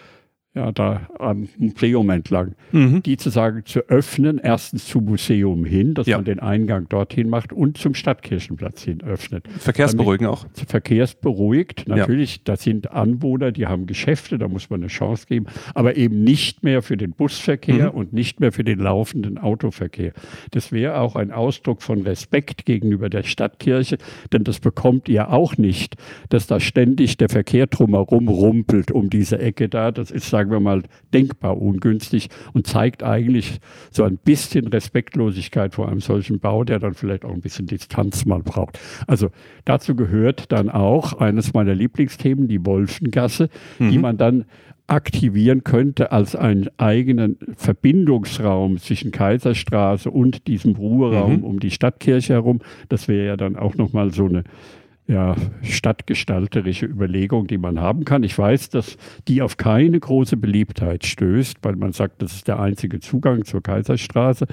ja, da am Museum entlang, mhm. die zu sagen, zu öffnen, erstens zum Museum hin, dass ja. man den Eingang dorthin macht und zum Stadtkirchenplatz hin öffnet. Verkehrsberuhigen auch. Verkehrsberuhigt, natürlich, ja. das sind Anwohner, die haben Geschäfte, da muss man eine Chance geben, aber eben nicht mehr für den Busverkehr mhm. und nicht mehr für den laufenden Autoverkehr. Das wäre auch ein Ausdruck von Respekt gegenüber der Stadtkirche, denn das bekommt ihr auch nicht, dass da ständig der Verkehr drumherum rumpelt um diese Ecke da. Das ist, sagen sagen wir mal, denkbar ungünstig und zeigt eigentlich so ein bisschen Respektlosigkeit vor einem solchen Bau, der dann vielleicht auch ein bisschen Distanz mal braucht. Also dazu gehört dann auch eines meiner Lieblingsthemen, die Wolfengasse, mhm. die man dann aktivieren könnte als einen eigenen Verbindungsraum zwischen Kaiserstraße und diesem Ruheraum mhm. um die Stadtkirche herum. Das wäre ja dann auch nochmal so eine ja, stadtgestalterische Überlegung, die man haben kann. Ich weiß, dass die auf keine große Beliebtheit stößt, weil man sagt, das ist der einzige Zugang zur Kaiserstraße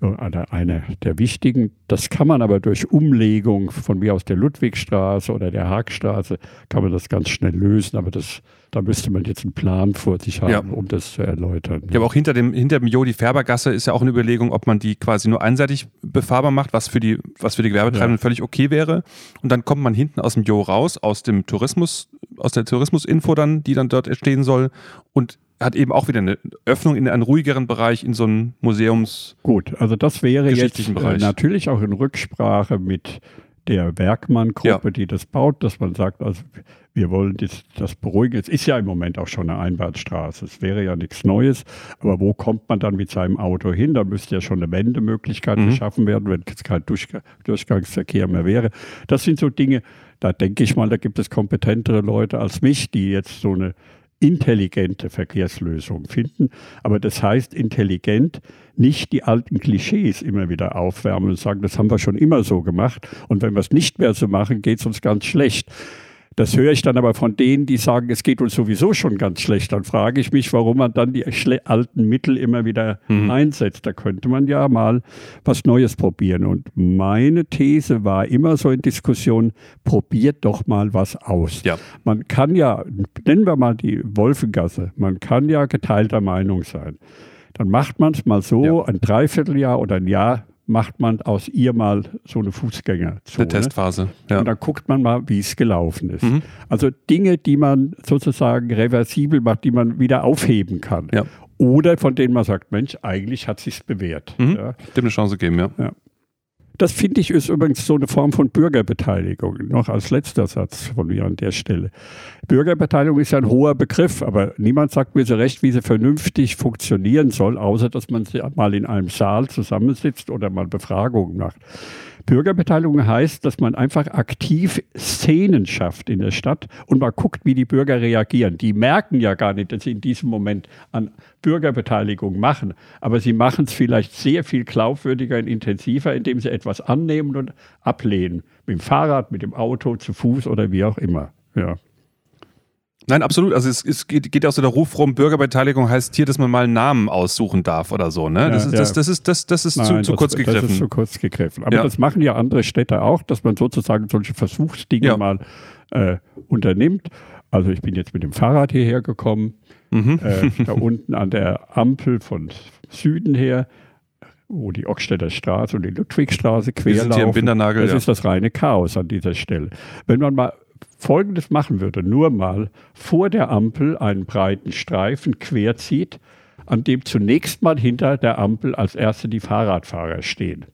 einer, einer der wichtigen. Das kann man aber durch Umlegung von mir aus der Ludwigstraße oder der Haagstraße, kann man das ganz schnell lösen. Aber das, da müsste man jetzt einen Plan vor sich haben, ja. um das zu erläutern. Ja, aber auch hinter dem, hinter dem Jodi-Färber-Gasse ist ja auch eine Überlegung, ob man die quasi nur einseitig befahrbar macht, was für die, was für die Gewerbetreibenden ja. völlig okay wäre. Und dann kommt man hinten aus dem Jo raus, aus dem Tourismus, aus der Tourismusinfo dann, die dann dort entstehen soll und hat eben auch wieder eine Öffnung in einen ruhigeren Bereich, in so einen Museums. Gut, also das wäre jetzt äh, natürlich auch in Rücksprache mit der Werkmann-Gruppe, ja. die das baut, dass man sagt, also wir wollen das, das beruhigen. Es ist ja im Moment auch schon eine Einbahnstraße. Es wäre ja nichts Neues. Aber wo kommt man dann mit seinem Auto hin? Da müsste ja schon eine Wendemöglichkeit mhm. geschaffen werden, wenn es kein Durchgangsverkehr mehr wäre. Das sind so Dinge, da denke ich mal, da gibt es kompetentere Leute als mich, die jetzt so eine intelligente Verkehrslösung finden. Aber das heißt intelligent, nicht die alten Klischees immer wieder aufwärmen und sagen, das haben wir schon immer so gemacht. Und wenn wir es nicht mehr so machen, geht es uns ganz schlecht. Das höre ich dann aber von denen, die sagen, es geht uns sowieso schon ganz schlecht. Dann frage ich mich, warum man dann die alten Mittel immer wieder mhm. einsetzt. Da könnte man ja mal was Neues probieren. Und meine These war immer so in Diskussionen, probiert doch mal was aus. Ja. Man kann ja, nennen wir mal die Wolfengasse, man kann ja geteilter Meinung sein. Dann macht man es mal so, ja. ein Dreivierteljahr oder ein Jahr macht man aus ihr mal so eine Fußgängerzone. Eine Testphase. Ja. Und dann guckt man mal, wie es gelaufen ist. Mhm. Also Dinge, die man sozusagen reversibel macht, die man wieder aufheben kann. Ja. Oder von denen man sagt, Mensch, eigentlich hat sich's bewährt. Mhm. Ja. Dem eine Chance geben, ja. ja. Das finde ich ist übrigens so eine Form von Bürgerbeteiligung. Noch als letzter Satz von mir an der Stelle. Bürgerbeteiligung ist ja ein hoher Begriff, aber niemand sagt mir so recht, wie sie vernünftig funktionieren soll, außer dass man sie mal in einem Saal zusammensitzt oder mal Befragungen macht. Bürgerbeteiligung heißt, dass man einfach aktiv Szenen schafft in der Stadt und mal guckt, wie die Bürger reagieren. Die merken ja gar nicht, dass sie in diesem Moment an Bürgerbeteiligung machen, aber sie machen es vielleicht sehr viel glaubwürdiger und intensiver, indem sie etwas annehmen und ablehnen. Mit dem Fahrrad, mit dem Auto, zu Fuß oder wie auch immer. Ja. Nein, absolut. Also es, es geht, geht ja auch so der Ruf rum, Bürgerbeteiligung heißt hier, dass man mal einen Namen aussuchen darf oder so. Ne? Das, ja, ist, ja. das, das, ist, das, das ist Nein, zu, zu kurz gegriffen. Das ist zu kurz gegriffen. Aber ja. das machen ja andere Städte auch, dass man sozusagen solche Versuchsdinge mal äh, unternimmt. Also ich bin jetzt mit dem Fahrrad hierher gekommen, mhm. äh, da *laughs* unten an der Ampel von Süden her wo die Ockstädter Straße und die Ludwigstraße querlaufen. das ist das reine Chaos an dieser Stelle. Wenn man mal Folgendes machen würde, nur mal vor der Ampel einen breiten Streifen querzieht, an dem zunächst mal hinter der Ampel als erste die Fahrradfahrer stehen.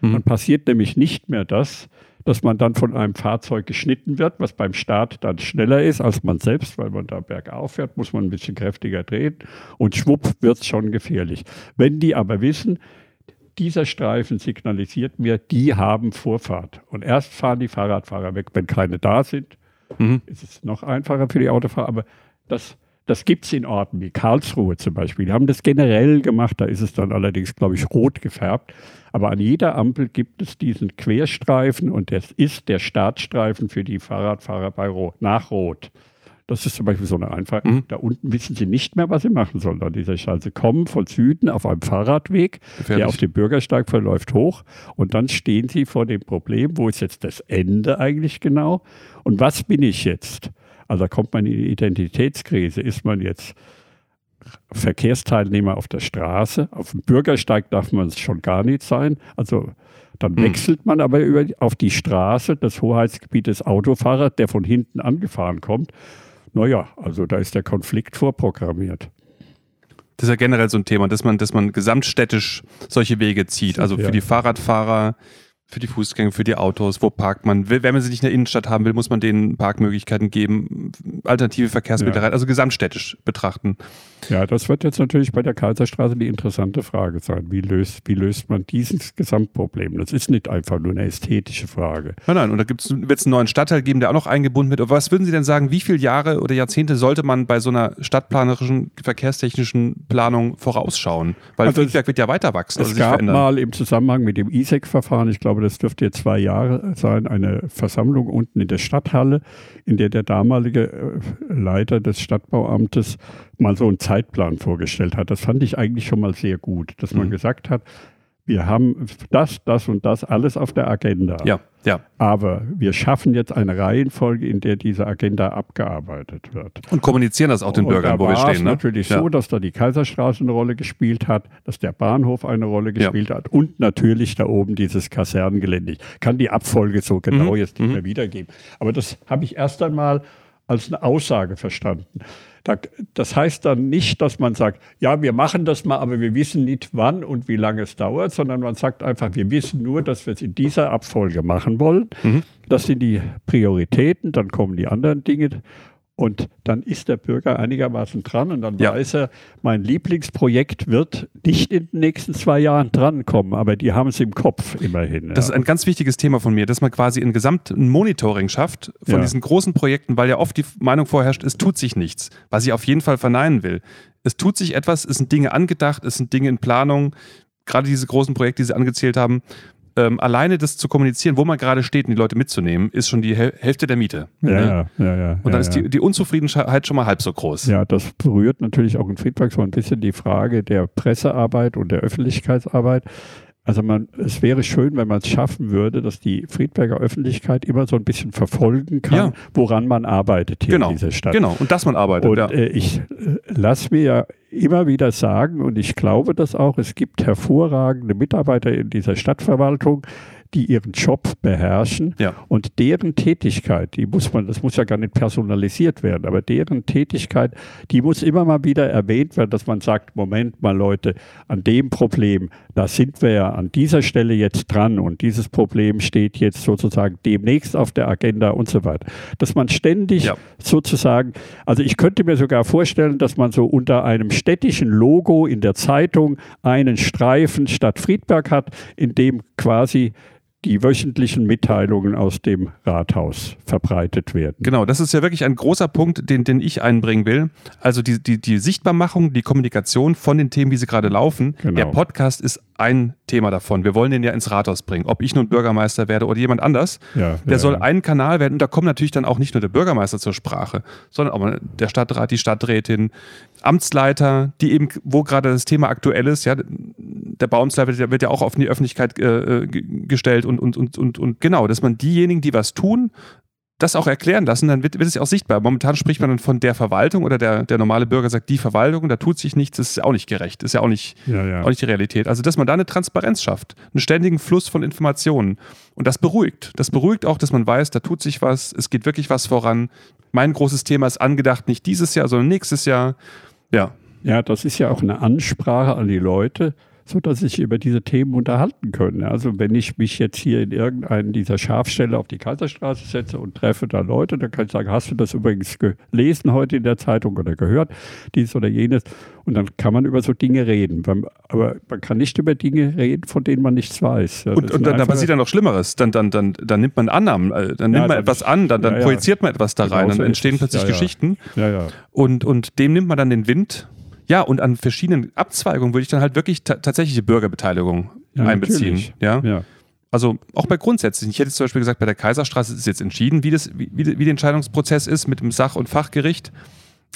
Mhm. Dann passiert nämlich nicht mehr das, dass man dann von einem Fahrzeug geschnitten wird, was beim Start dann schneller ist als man selbst, weil man da bergauf fährt, muss man ein bisschen kräftiger drehen und schwupp wird es schon gefährlich. Wenn die aber wissen, dieser Streifen signalisiert mir, die haben Vorfahrt. Und erst fahren die Fahrradfahrer weg, wenn keine da sind. Mhm. Ist es noch einfacher für die Autofahrer, aber das, das gibt es in Orten wie Karlsruhe zum Beispiel. Die haben das generell gemacht, da ist es dann allerdings, glaube ich, rot gefärbt. Aber an jeder Ampel gibt es diesen Querstreifen und das ist der Startstreifen für die Fahrradfahrer bei Rot, nach Rot. Das ist zum Beispiel so eine Einfache. Mhm. Da unten wissen sie nicht mehr, was sie machen sollen an dieser. Sie kommen von Süden auf einem Fahrradweg, Gefährlich. der auf dem Bürgersteig verläuft, hoch. Und dann stehen sie vor dem Problem, wo ist jetzt das Ende eigentlich genau? Und was bin ich jetzt? Also da kommt man in die Identitätskrise. Ist man jetzt Verkehrsteilnehmer auf der Straße? Auf dem Bürgersteig darf man es schon gar nicht sein. Also dann mhm. wechselt man aber über, auf die Straße, das Hoheitsgebiet des Autofahrers, der von hinten angefahren kommt. Naja, also da ist der Konflikt vorprogrammiert. Das ist ja generell so ein Thema, dass man, dass man gesamtstädtisch solche Wege zieht. Also für ja. die Fahrradfahrer, für die Fußgänger, für die Autos, wo parkt man? Wenn man sie nicht in der Innenstadt haben will, muss man denen Parkmöglichkeiten geben, alternative Verkehrsmittel, ja. also gesamtstädtisch betrachten. Ja, das wird jetzt natürlich bei der Kaiserstraße die interessante Frage sein. Wie löst, wie löst man dieses Gesamtproblem? Das ist nicht einfach nur eine ästhetische Frage. Nein, nein, und da wird es einen neuen Stadtteil geben, der auch noch eingebunden wird. Aber was würden Sie denn sagen, wie viele Jahre oder Jahrzehnte sollte man bei so einer stadtplanerischen, verkehrstechnischen Planung vorausschauen? Weil also Friedberg wird ja weiter wachsen. Es gab mal im Zusammenhang mit dem ISEC-Verfahren, ich glaube, glaube, das dürfte jetzt zwei Jahre sein, eine Versammlung unten in der Stadthalle, in der der damalige äh, Leiter des Stadtbauamtes mal so einen Zeitplan vorgestellt hat. Das fand ich eigentlich schon mal sehr gut, dass man mhm. gesagt hat, wir haben das, das und das alles auf der Agenda. Ja, ja. Aber wir schaffen jetzt eine Reihenfolge, in der diese Agenda abgearbeitet wird. Und kommunizieren das auch den und Bürgern, wo wir stehen. Es ne? natürlich ja. so, dass da die Kaiserstraße eine Rolle gespielt hat, dass der Bahnhof eine Rolle gespielt ja. hat und natürlich da oben dieses Kasernengelände. Ich kann die Abfolge so genau mhm. jetzt nicht mhm. mehr wiedergeben. Aber das habe ich erst einmal als eine Aussage verstanden. Das heißt dann nicht, dass man sagt, ja, wir machen das mal, aber wir wissen nicht, wann und wie lange es dauert, sondern man sagt einfach, wir wissen nur, dass wir es in dieser Abfolge machen wollen. Mhm. Das sind die Prioritäten, dann kommen die anderen Dinge und dann ist der Bürger einigermaßen dran und dann ja. weiß er, mein Lieblingsprojekt wird nicht in den nächsten zwei Jahren drankommen, aber die haben es im Kopf immerhin. Das ja. ist ein ganz wichtiges Thema von mir, dass man quasi ein gesamten Monitoring schafft von ja. diesen großen Projekten, weil ja oft die Meinung vorherrscht, es tut sich nichts, was ich auf jeden Fall verneinen will. Es tut sich etwas, es sind Dinge angedacht, es sind Dinge in Planung. Gerade diese großen Projekte, die Sie angezählt haben, ähm, alleine das zu kommunizieren, wo man gerade steht und die Leute mitzunehmen, ist schon die Häl Hälfte der Miete. Ja, ne? ja, ja, ja. Und dann ja, ist die, die, Unzufriedenheit schon mal halb so groß. Ja, das berührt natürlich auch in Friedberg so ein bisschen die Frage der Pressearbeit und der Öffentlichkeitsarbeit. Also man, es wäre schön, wenn man es schaffen würde, dass die Friedberger Öffentlichkeit immer so ein bisschen verfolgen kann, ja. woran man arbeitet hier genau. in dieser Stadt. Genau, und dass man arbeitet. Und ja. äh, ich äh, lasse mir ja immer wieder sagen, und ich glaube das auch, es gibt hervorragende Mitarbeiter in dieser Stadtverwaltung, die ihren Job beherrschen Ja. und deren Tätigkeit, die muss man, das muss ja gar nicht personalisiert werden, aber deren Tätigkeit, die muss immer mal wieder erwähnt werden, dass man sagt, Moment mal Leute, an dem Problem, da sind wir ja an dieser Stelle jetzt dran und dieses Problem steht jetzt sozusagen demnächst auf der Agenda und so weiter. Dass man ständig Ja. sozusagen, also ich könnte mir sogar vorstellen, dass man so unter einem städtischen Logo in der Zeitung einen Streifen Stadt Friedberg hat, in dem quasi die wöchentlichen Mitteilungen aus dem Rathaus verbreitet werden. Genau, das ist ja wirklich ein großer Punkt, den, den ich einbringen will. Also die, die, die Sichtbarmachung, die Kommunikation von den Themen, wie sie gerade laufen. Genau. Der Podcast ist ein Thema davon. Wir wollen den ja ins Rathaus bringen. Ob ich nun Bürgermeister werde oder jemand anders. Ja, Der ja, soll ein Kanal werden und da kommt natürlich dann auch nicht nur der Bürgermeister zur Sprache, sondern auch der Stadtrat, die Stadträtin, Amtsleiter, die eben, wo gerade das Thema aktuell ist, ja, der Bauamtsleiter der wird ja auch auf die Öffentlichkeit äh, ge- gestellt und, und, und, und, und genau, dass man diejenigen, die was tun, das auch erklären lassen, dann wird, wird es ja auch sichtbar. Momentan spricht man dann von der Verwaltung oder der, der normale Bürger sagt, die Verwaltung, da tut sich nichts, das ist ja auch nicht gerecht, ist ja auch nicht, Ja, ja. auch nicht die Realität. Also, dass man da eine Transparenz schafft, einen ständigen Fluss von Informationen. Und das beruhigt. Das beruhigt auch, dass man weiß, da tut sich was, es geht wirklich was voran. Mein großes Thema ist angedacht, nicht dieses Jahr, sondern nächstes Jahr. Ja, Ja, das ist ja auch eine Ansprache an die Leute, so dass sich über diese Themen unterhalten können. Also wenn ich mich jetzt hier in irgendeinen dieser Schafstelle auf die Kaiserstraße setze und treffe da Leute, dann kann ich sagen, hast du das übrigens gelesen heute in der Zeitung oder gehört, dies oder jenes. Und dann kann man über so Dinge reden. Aber man kann nicht über Dinge reden, von denen man nichts weiß. Ja, und, das und sind dann, dann passiert ja noch Schlimmeres. Dann, dann, dann, dann nimmt man Annahmen, äh, dann Ja, nimmt man dann- etwas an, dann, dann ja, ja. projiziert man etwas da Genau rein, dann entstehen plötzlich Ja, ja. Geschichten. Ja, ja. Und, und dem nimmt man dann den Wind. Ja, und an verschiedenen Abzweigungen würde ich dann halt wirklich ta tatsächliche Bürgerbeteiligung Ja, einbeziehen. natürlich. Ja? ja. Also auch bei grundsätzlichen. Ich hätte zum Beispiel gesagt, bei der Kaiserstraße ist jetzt entschieden, wie, das, wie, wie wie der Entscheidungsprozess ist mit dem Sach- und Fachgericht.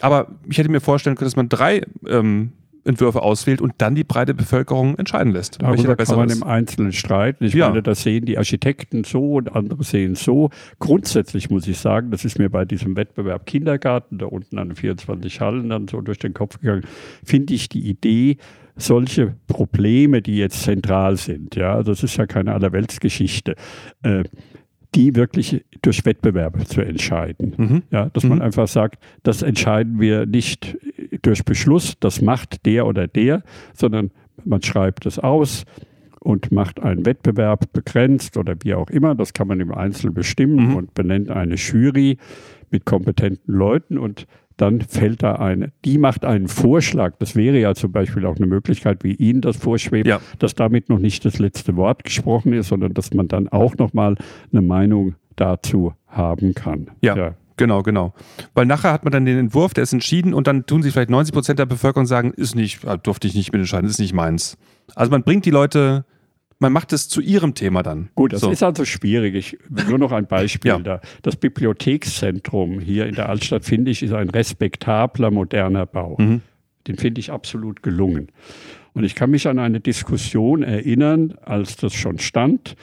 Aber ich hätte mir vorstellen können, dass man drei ähm, Entwürfe auswählt und dann die breite Bevölkerung entscheiden lässt. Darüber kann man im. Einzelnen streiten. Ich Ja. meine, das sehen die Architekten so und andere sehen so. Grundsätzlich muss ich sagen, das ist mir bei diesem Wettbewerb Kindergarten, da unten an den 24 Hallen dann so durch den Kopf gegangen, finde ich die Idee, solche Probleme, die jetzt zentral sind, ja, das ist ja keine Allerweltsgeschichte, äh, die wirklich durch Wettbewerbe zu entscheiden. Mhm. Ja, dass Mhm. man einfach sagt, das entscheiden wir nicht durch Beschluss, das macht der oder der, sondern man schreibt es aus und macht einen Wettbewerb begrenzt oder wie auch immer. Das kann man im Einzelnen bestimmen Mhm. und benennt eine Jury mit kompetenten Leuten und dann fällt da eine, die macht einen Vorschlag. Das wäre ja zum Beispiel auch eine Möglichkeit, wie Ihnen das vorschwebt, Ja. dass damit noch nicht das letzte Wort gesprochen ist, sondern dass man dann auch nochmal eine Meinung dazu haben kann. Ja. Genau, genau. Weil nachher hat man dann den Entwurf, der ist entschieden und dann tun sich vielleicht 90 Prozent der Bevölkerung und sagen, ist nicht, ah, durfte ich nicht mitentscheiden, ist nicht meins. Also man bringt die Leute, man macht es zu ihrem Thema dann. Gut, das So. ist also schwierig. Ich, nur noch ein Beispiel. Ja. da. Das Bibliothekszentrum hier in der Altstadt, finde ich, ist ein respektabler, moderner Bau. Mhm. Den finde ich absolut gelungen. Und ich kann mich an eine Diskussion erinnern, als das schon stand.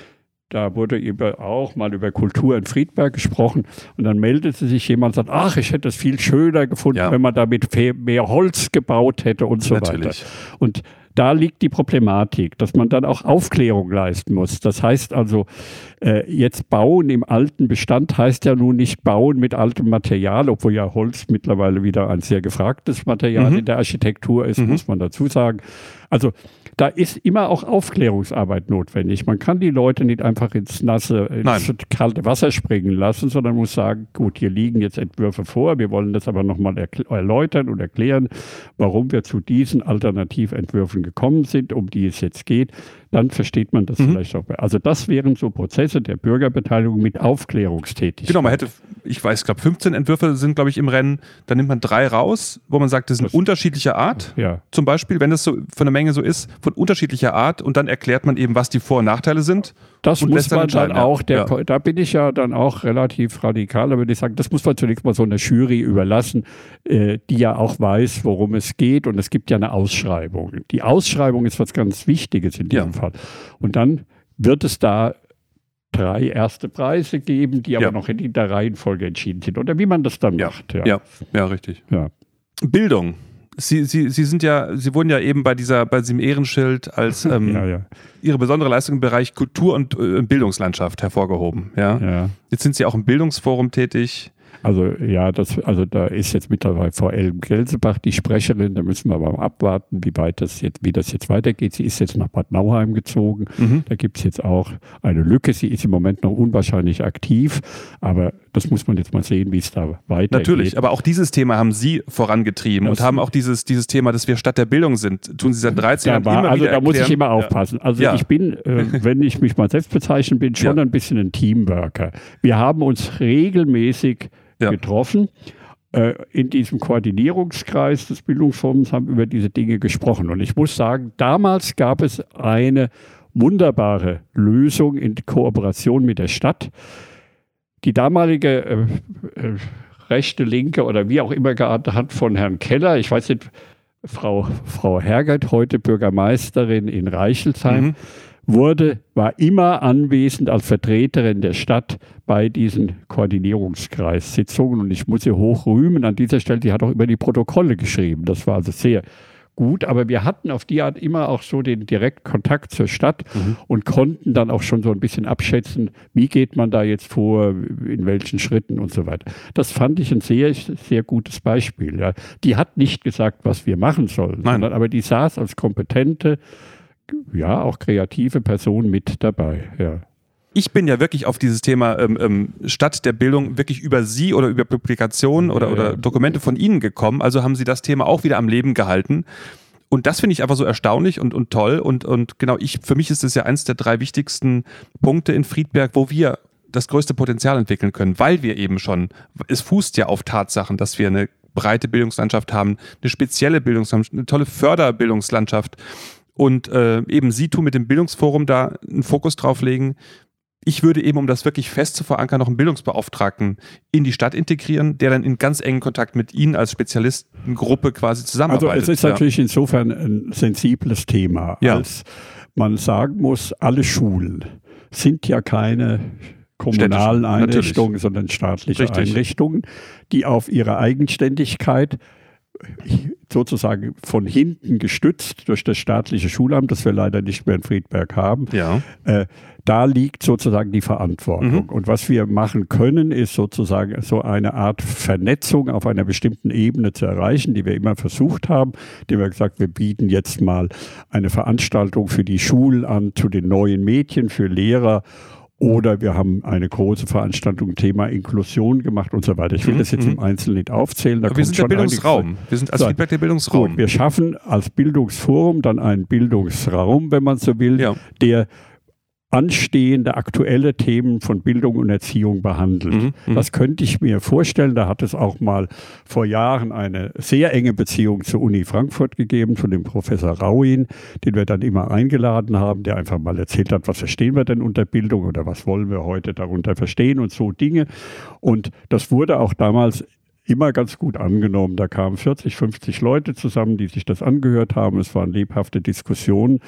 Da wurde über, auch mal über Kultur in Friedberg gesprochen. Und dann meldete sich jemand und sagt, ach, ich hätte es viel schöner gefunden, Ja. wenn man damit mehr Holz gebaut hätte und so weiter. Natürlich. Und da liegt die Problematik, dass man dann auch Aufklärung leisten muss. Das heißt also, äh, jetzt bauen im alten Bestand heißt ja nun nicht bauen mit altem Material, obwohl ja Holz mittlerweile wieder ein sehr gefragtes Material Mhm. in der Architektur ist, Mhm. muss man dazu sagen. Also da ist immer auch Aufklärungsarbeit notwendig. Man kann die Leute nicht einfach ins nasse, ins kalte Wasser springen lassen, sondern muss sagen, gut, hier liegen jetzt Entwürfe vor, wir wollen das aber nochmal erläutern und erklären, warum wir zu diesen Alternativentwürfen gekommen sind, um die es jetzt geht. Dann versteht man das Mhm. vielleicht auch. Also das wären so Prozesse der Bürgerbeteiligung mit Aufklärungstätigkeit. Genau, man hätte, ich weiß, ich glaube 15 Entwürfe sind, glaube ich, im Rennen. Dann nimmt man drei raus, wo man sagt, das sind Das- unterschiedlicher Art. Ja, Zum Beispiel, wenn es so von der Menge so ist, von unterschiedlicher Art und dann erklärt man eben, was die Vor- und Nachteile sind. Das muss man dann auch, der, Ja. da bin ich ja dann auch relativ radikal, da würde ich sagen, das muss man zunächst mal so einer Jury überlassen, äh, die ja auch weiß, worum es geht und es gibt ja eine Ausschreibung. Die Ausschreibung ist was ganz Wichtiges in diesem Ja. Fall. Und dann wird es da drei erste Preise geben, die aber Ja. noch in der Reihenfolge entschieden sind oder wie man das dann macht. Ja. Ja, richtig. Bildung Sie, Sie, Sie sind ja, Sie wurden ja eben bei dieser, bei diesem Ehrenschild als *laughs* ähm, ja, ja. Ihre besondere Leistung im Bereich Kultur und äh, Bildungslandschaft hervorgehoben. Ja? ja? Jetzt sind Sie auch im Bildungsforum tätig. Also ja, das, also da ist jetzt mittlerweile Frau Elm Gelsebach die Sprecherin, da müssen wir aber abwarten, wie weit das jetzt, wie das jetzt weitergeht. Sie ist jetzt nach Bad Nauheim gezogen. Mhm. Da gibt es jetzt auch eine Lücke. Sie ist im Moment noch unwahrscheinlich aktiv, aber das muss man jetzt mal sehen, wie es da weitergeht. Natürlich, aber auch dieses Thema haben Sie vorangetrieben das und haben auch dieses, dieses Thema, dass wir Stadt der Bildung sind, tun Sie seit 13 Jahren immer Also da erklären. muss ich immer aufpassen. Also ja. ich bin, äh, *laughs* wenn ich mich mal selbst bezeichnen bin, schon ja. ein bisschen ein Teamworker. Wir haben uns regelmäßig ja. getroffen. Äh, in diesem Koordinierungskreis des Bildungsforums haben über diese Dinge gesprochen. Und ich muss sagen, damals gab es eine wunderbare Lösung in Kooperation mit der Stadt. Die damalige äh, äh, rechte, linke oder wie auch immer geartet hat von Herrn Keller, ich weiß nicht, Frau, Frau Hergert, heute Bürgermeisterin in Reichelsheim, mhm wurde, war immer anwesend als Vertreterin der Stadt bei diesen Koordinierungskreissitzungen. Und ich muss sie hoch rühmen an dieser Stelle. Die hat auch über die Protokolle geschrieben. Das war also sehr gut. Aber wir hatten auf die Art immer auch so den Direktkontakt zur Stadt mhm. und konnten dann auch schon so ein bisschen abschätzen, wie geht man da jetzt vor, in welchen Schritten und so weiter. Das fand ich ein sehr, sehr gutes Beispiel. Ja. Die hat nicht gesagt, was wir machen sollen, sondern aber die saß als kompetente ja, auch kreative Personen mit dabei. Ja. Ich bin ja wirklich auf dieses Thema ähm, ähm, Stadt der Bildung wirklich über Sie oder über Publikationen oder, oder Dokumente von Ihnen gekommen. Also haben Sie das Thema auch wieder am Leben gehalten. Und das finde ich einfach so erstaunlich und, und toll. Und, und genau, ich, für mich ist es ja eines der drei wichtigsten Punkte in Friedberg, wo wir das größte Potenzial entwickeln können, weil wir eben schon, es fußt ja auf Tatsachen, dass wir eine breite Bildungslandschaft haben, eine spezielle Bildungslandschaft, eine tolle Förderbildungslandschaft und äh, eben Sie tun mit dem Bildungsforum da einen Fokus drauf legen. Ich würde eben, um das wirklich fest zu verankern, noch einen Bildungsbeauftragten in die Stadt integrieren, der dann in ganz engen Kontakt mit Ihnen als Spezialistengruppe quasi zusammenarbeitet. Also es ist ja. natürlich insofern ein sensibles Thema, ja. als man sagen muss, alle Schulen sind ja keine kommunalen Einrichtungen, natürlich. sondern staatliche Richtig. Einrichtungen, die auf ihre Eigenständigkeit sozusagen von hinten gestützt durch das staatliche Schulamt, das wir leider nicht mehr in Friedberg haben. Ja. Äh, da liegt sozusagen die Verantwortung. Mhm. Und was wir machen können, ist sozusagen so eine Art Vernetzung auf einer bestimmten Ebene zu erreichen, die wir immer versucht haben, indem wir gesagt, wir bieten jetzt mal eine Veranstaltung für die Schulen an zu den neuen Mädchen, für Lehrer oder wir haben eine große Veranstaltung Thema Inklusion gemacht und so weiter. Ich will mhm, das jetzt im mhm. Einzelnen nicht aufzählen. Wir sind der Bildungsraum. Wir sind als Feedback der Bildungsraum. Gut, wir schaffen als Bildungsforum dann einen Bildungsraum, wenn man so will, ja. der anstehende aktuelle Themen von Bildung und Erziehung behandelt. Mhm, mhm, das könnte ich mir vorstellen. Da hat es auch mal vor Jahren eine sehr enge Beziehung zur Uni Frankfurt gegeben, von dem Professor Rauin, den wir dann immer eingeladen haben, der einfach mal erzählt hat, was verstehen wir denn unter Bildung oder was wollen wir heute darunter verstehen und so Dinge. Und das wurde auch damals immer ganz gut angenommen. Da kamen 40, 50 Leute zusammen, die sich das angehört haben. Es waren lebhafte Diskussionen.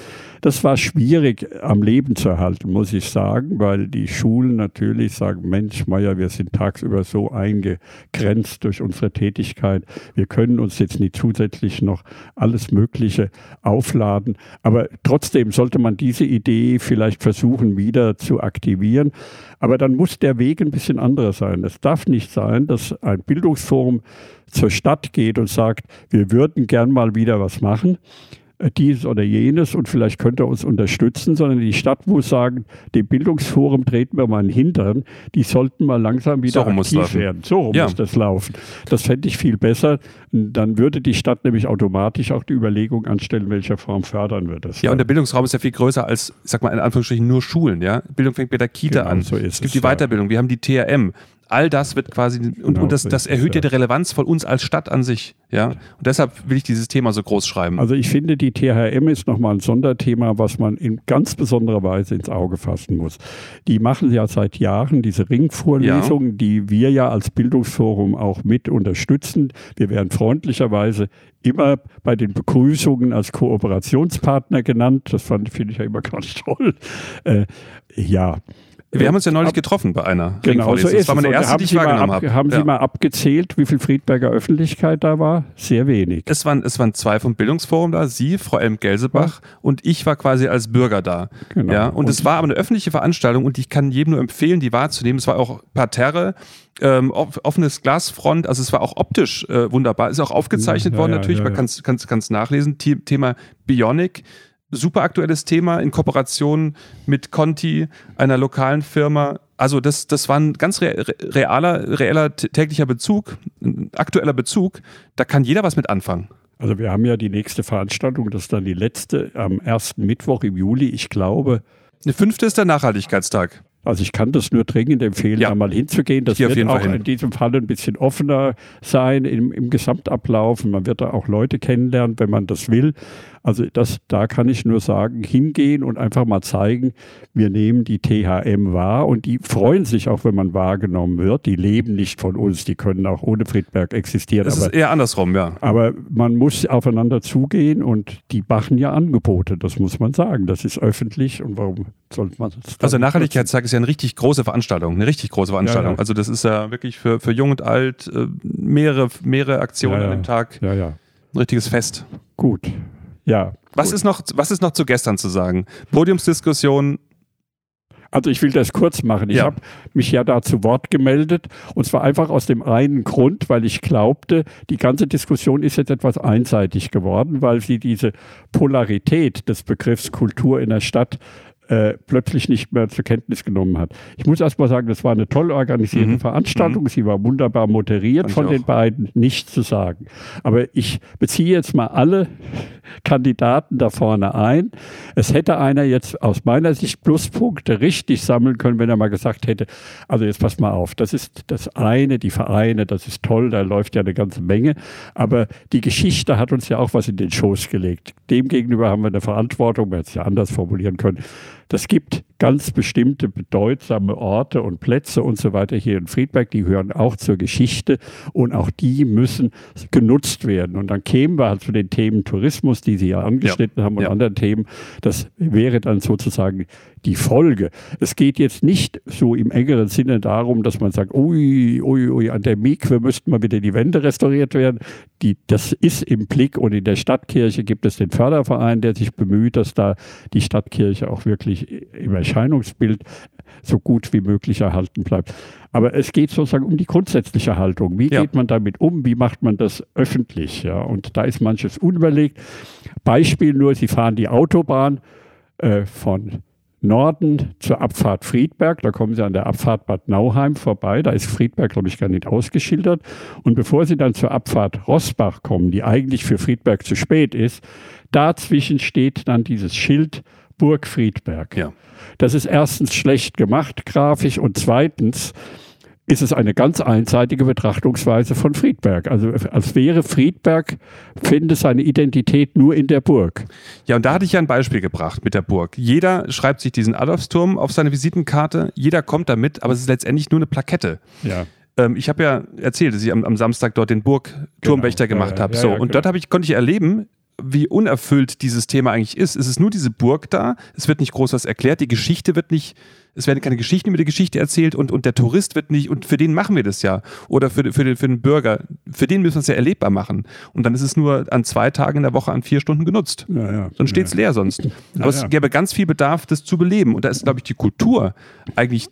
Das war schwierig am Leben zu erhalten, muss ich sagen, weil die Schulen natürlich sagen, Mensch, Meier, wir sind tagsüber so eingegrenzt durch unsere Tätigkeit. Wir können uns jetzt nicht zusätzlich noch alles Mögliche aufladen. Aber trotzdem sollte man diese Idee vielleicht versuchen, wieder zu aktivieren. Aber dann muss der Weg ein bisschen anderer sein. Es darf nicht sein, dass ein Bildungsforum zur Stadt geht und sagt, wir würden gern mal wieder was machen dies oder jenes und vielleicht könnte er uns unterstützen, sondern die Stadt muss sagen, dem Bildungsforum treten wir mal in den Hintern, die sollten mal langsam wieder so aktiv werden. So rum ja. muss das laufen. Das fände ich viel besser. Dann würde die Stadt nämlich automatisch auch die Überlegung anstellen, welcher Form fördern wir das. Ja, und der Bildungsraum ist ja viel größer als, ich sag mal in Anführungsstrichen, nur Schulen. Ja? Bildung fängt bei der Kita genau, an. So es gibt die Weiterbildung, wir haben die TRM all das wird quasi und, genau, und das, das erhöht ja die Relevanz von uns als Stadt an sich. Ja? Und deshalb will ich dieses Thema so groß schreiben. Also ich finde, die THM ist nochmal ein Sonderthema, was man in ganz besonderer Weise ins Auge fassen muss. Die machen ja seit Jahren diese Ringvorlesungen, ja. die wir ja als Bildungsforum auch mit unterstützen. Wir werden freundlicherweise immer bei den Begrüßungen als Kooperationspartner genannt. Das finde ich ja immer ganz toll. Äh, ja, Wir haben uns ja neulich getroffen bei einer Genau, so ist Das war meine erste, die ich wahrgenommen habe. Hab. Haben Sie ja. mal abgezählt, wie viel Friedberger Öffentlichkeit da war? Sehr wenig. Es waren, es waren zwei vom Bildungsforum da, Sie, Frau Elm-Gelsebach ja. und ich war quasi als Bürger da. Genau. Ja, und, und, es war aber eine öffentliche Veranstaltung und ich kann jedem nur empfehlen, die wahrzunehmen. Es war auch Parterre, ähm, offenes Glasfront, also es war auch optisch äh, wunderbar. Ist auch aufgezeichnet ja, worden natürlich, man kann es nachlesen. Thema Bionic super aktuelles Thema in Kooperation mit Conti, einer lokalen Firma. Also das, das war ein ganz realer, reeller täglicher Bezug, ein aktueller Bezug. Da kann jeder was mit anfangen. Also wir haben ja die nächste Veranstaltung, das ist dann die letzte am ersten Mittwoch im Juli, ich glaube. Der fünfte ist der Nachhaltigkeitstag. Also ich kann das nur dringend empfehlen, ja. da mal hinzugehen. Das wird auch in diesem Fall ein bisschen offener sein im, im Gesamtablauf. Man wird da auch Leute kennenlernen, wenn man das will. Also das, da kann ich nur sagen, hingehen und einfach mal zeigen, wir nehmen die THM wahr und die freuen sich auch, wenn man wahrgenommen wird. Die leben nicht von uns, die können auch ohne Friedberg existieren. Das aber, ist eher andersrum, ja. Aber man muss aufeinander zugehen und die machen ja Angebote, das muss man sagen. Das ist öffentlich und warum sollte man das? Also Nachhaltigkeitstag ist ja eine richtig große Veranstaltung, eine richtig große Veranstaltung. Ja, ja. Also das ist ja wirklich für, für Jung und Alt äh, mehrere, mehrere Aktionen ja, an dem Tag. Ja, ja. Ein richtiges Fest. Gut. Ja. Was gut. ist, noch, was ist noch zu gestern zu sagen? Podiumsdiskussion, also ich will das kurz machen. Ich ja. habe mich ja da zu Wort gemeldet und zwar einfach aus dem einen Grund, weil ich glaubte, die ganze Diskussion ist jetzt etwas einseitig geworden, weil sie diese Polarität des Begriffs Kultur in der Stadt äh, plötzlich nicht mehr zur Kenntnis genommen hat. Ich muss erst mal sagen, das war eine toll organisierte mhm. Veranstaltung. Mhm. Sie war wunderbar moderiert Fand von den beiden, nichts zu sagen. Aber ich beziehe jetzt mal alle Kandidaten da vorne ein. Es hätte einer jetzt aus meiner Sicht Pluspunkte richtig sammeln können, wenn er mal gesagt hätte, also jetzt pass mal auf, das ist das eine, die Vereine, das ist toll, da läuft ja eine ganze Menge. Aber die Geschichte hat uns ja auch was in den Schoß gelegt. Demgegenüber haben wir eine Verantwortung, man hätte es ja anders formulieren können. Das gibt ganz bestimmte bedeutsame Orte und Plätze und so weiter hier in Friedberg, die hören auch zur Geschichte und auch die müssen genutzt werden. Und dann kämen wir halt zu den Themen Tourismus, die Sie ja angeschnitten ja. haben und ja. anderen Themen. Das wäre dann sozusagen die Folge. Es geht jetzt nicht so im engeren Sinne darum, dass man sagt, ui, ui, ui, an der Mikwe müssten mal wieder die Wände restauriert werden. Die, das ist im Blick und in der Stadtkirche gibt es den Förderverein, der sich bemüht, dass da die Stadtkirche auch wirklich im Erscheinungsbild so gut wie möglich erhalten bleibt. Aber es geht sozusagen um die grundsätzliche Haltung. Wie ja. geht man damit um? Wie macht man das öffentlich? Ja? Und da ist manches unüberlegt. Beispiel nur, Sie fahren die Autobahn äh, von Norden zur Abfahrt Friedberg. Da kommen Sie an der Abfahrt Bad Nauheim vorbei. Da ist Friedberg, glaube ich, gar nicht ausgeschildert. Und bevor Sie dann zur Abfahrt Rossbach kommen, die eigentlich für Friedberg zu spät ist, dazwischen steht dann dieses Schild Burg Friedberg. Ja. Das ist erstens schlecht gemacht, grafisch, und zweitens ist es eine ganz einseitige Betrachtungsweise von Friedberg. Also als wäre Friedberg, finde seine Identität nur in der Burg. Ja, und da hatte ich ja ein Beispiel gebracht mit der Burg. Jeder schreibt sich diesen Adolfsturm auf seine Visitenkarte, jeder kommt damit, aber es ist letztendlich nur eine Plakette. Ja ähm, ich habe ja erzählt, dass ich am, am Samstag dort den Burgturmwächter genau. gemacht ja, habe. Ja, so, ja, und dort ich, konnte ich erleben, wie unerfüllt dieses Thema eigentlich ist. Es ist nur diese Burg da, es wird nicht groß was erklärt, die Geschichte wird nicht, es werden keine Geschichten über die Geschichte erzählt und, und der Tourist wird nicht, und für den machen wir das ja. Oder für, für, den, für den Bürger, für den müssen wir es ja erlebbar machen. Und dann ist es nur an zwei Tagen in der Woche an vier Stunden genutzt. Ja, ja. Sonst steht es ja. leer sonst. Aber es gäbe ganz viel Bedarf, das zu beleben. Und da ist, glaube ich, die Kultur eigentlich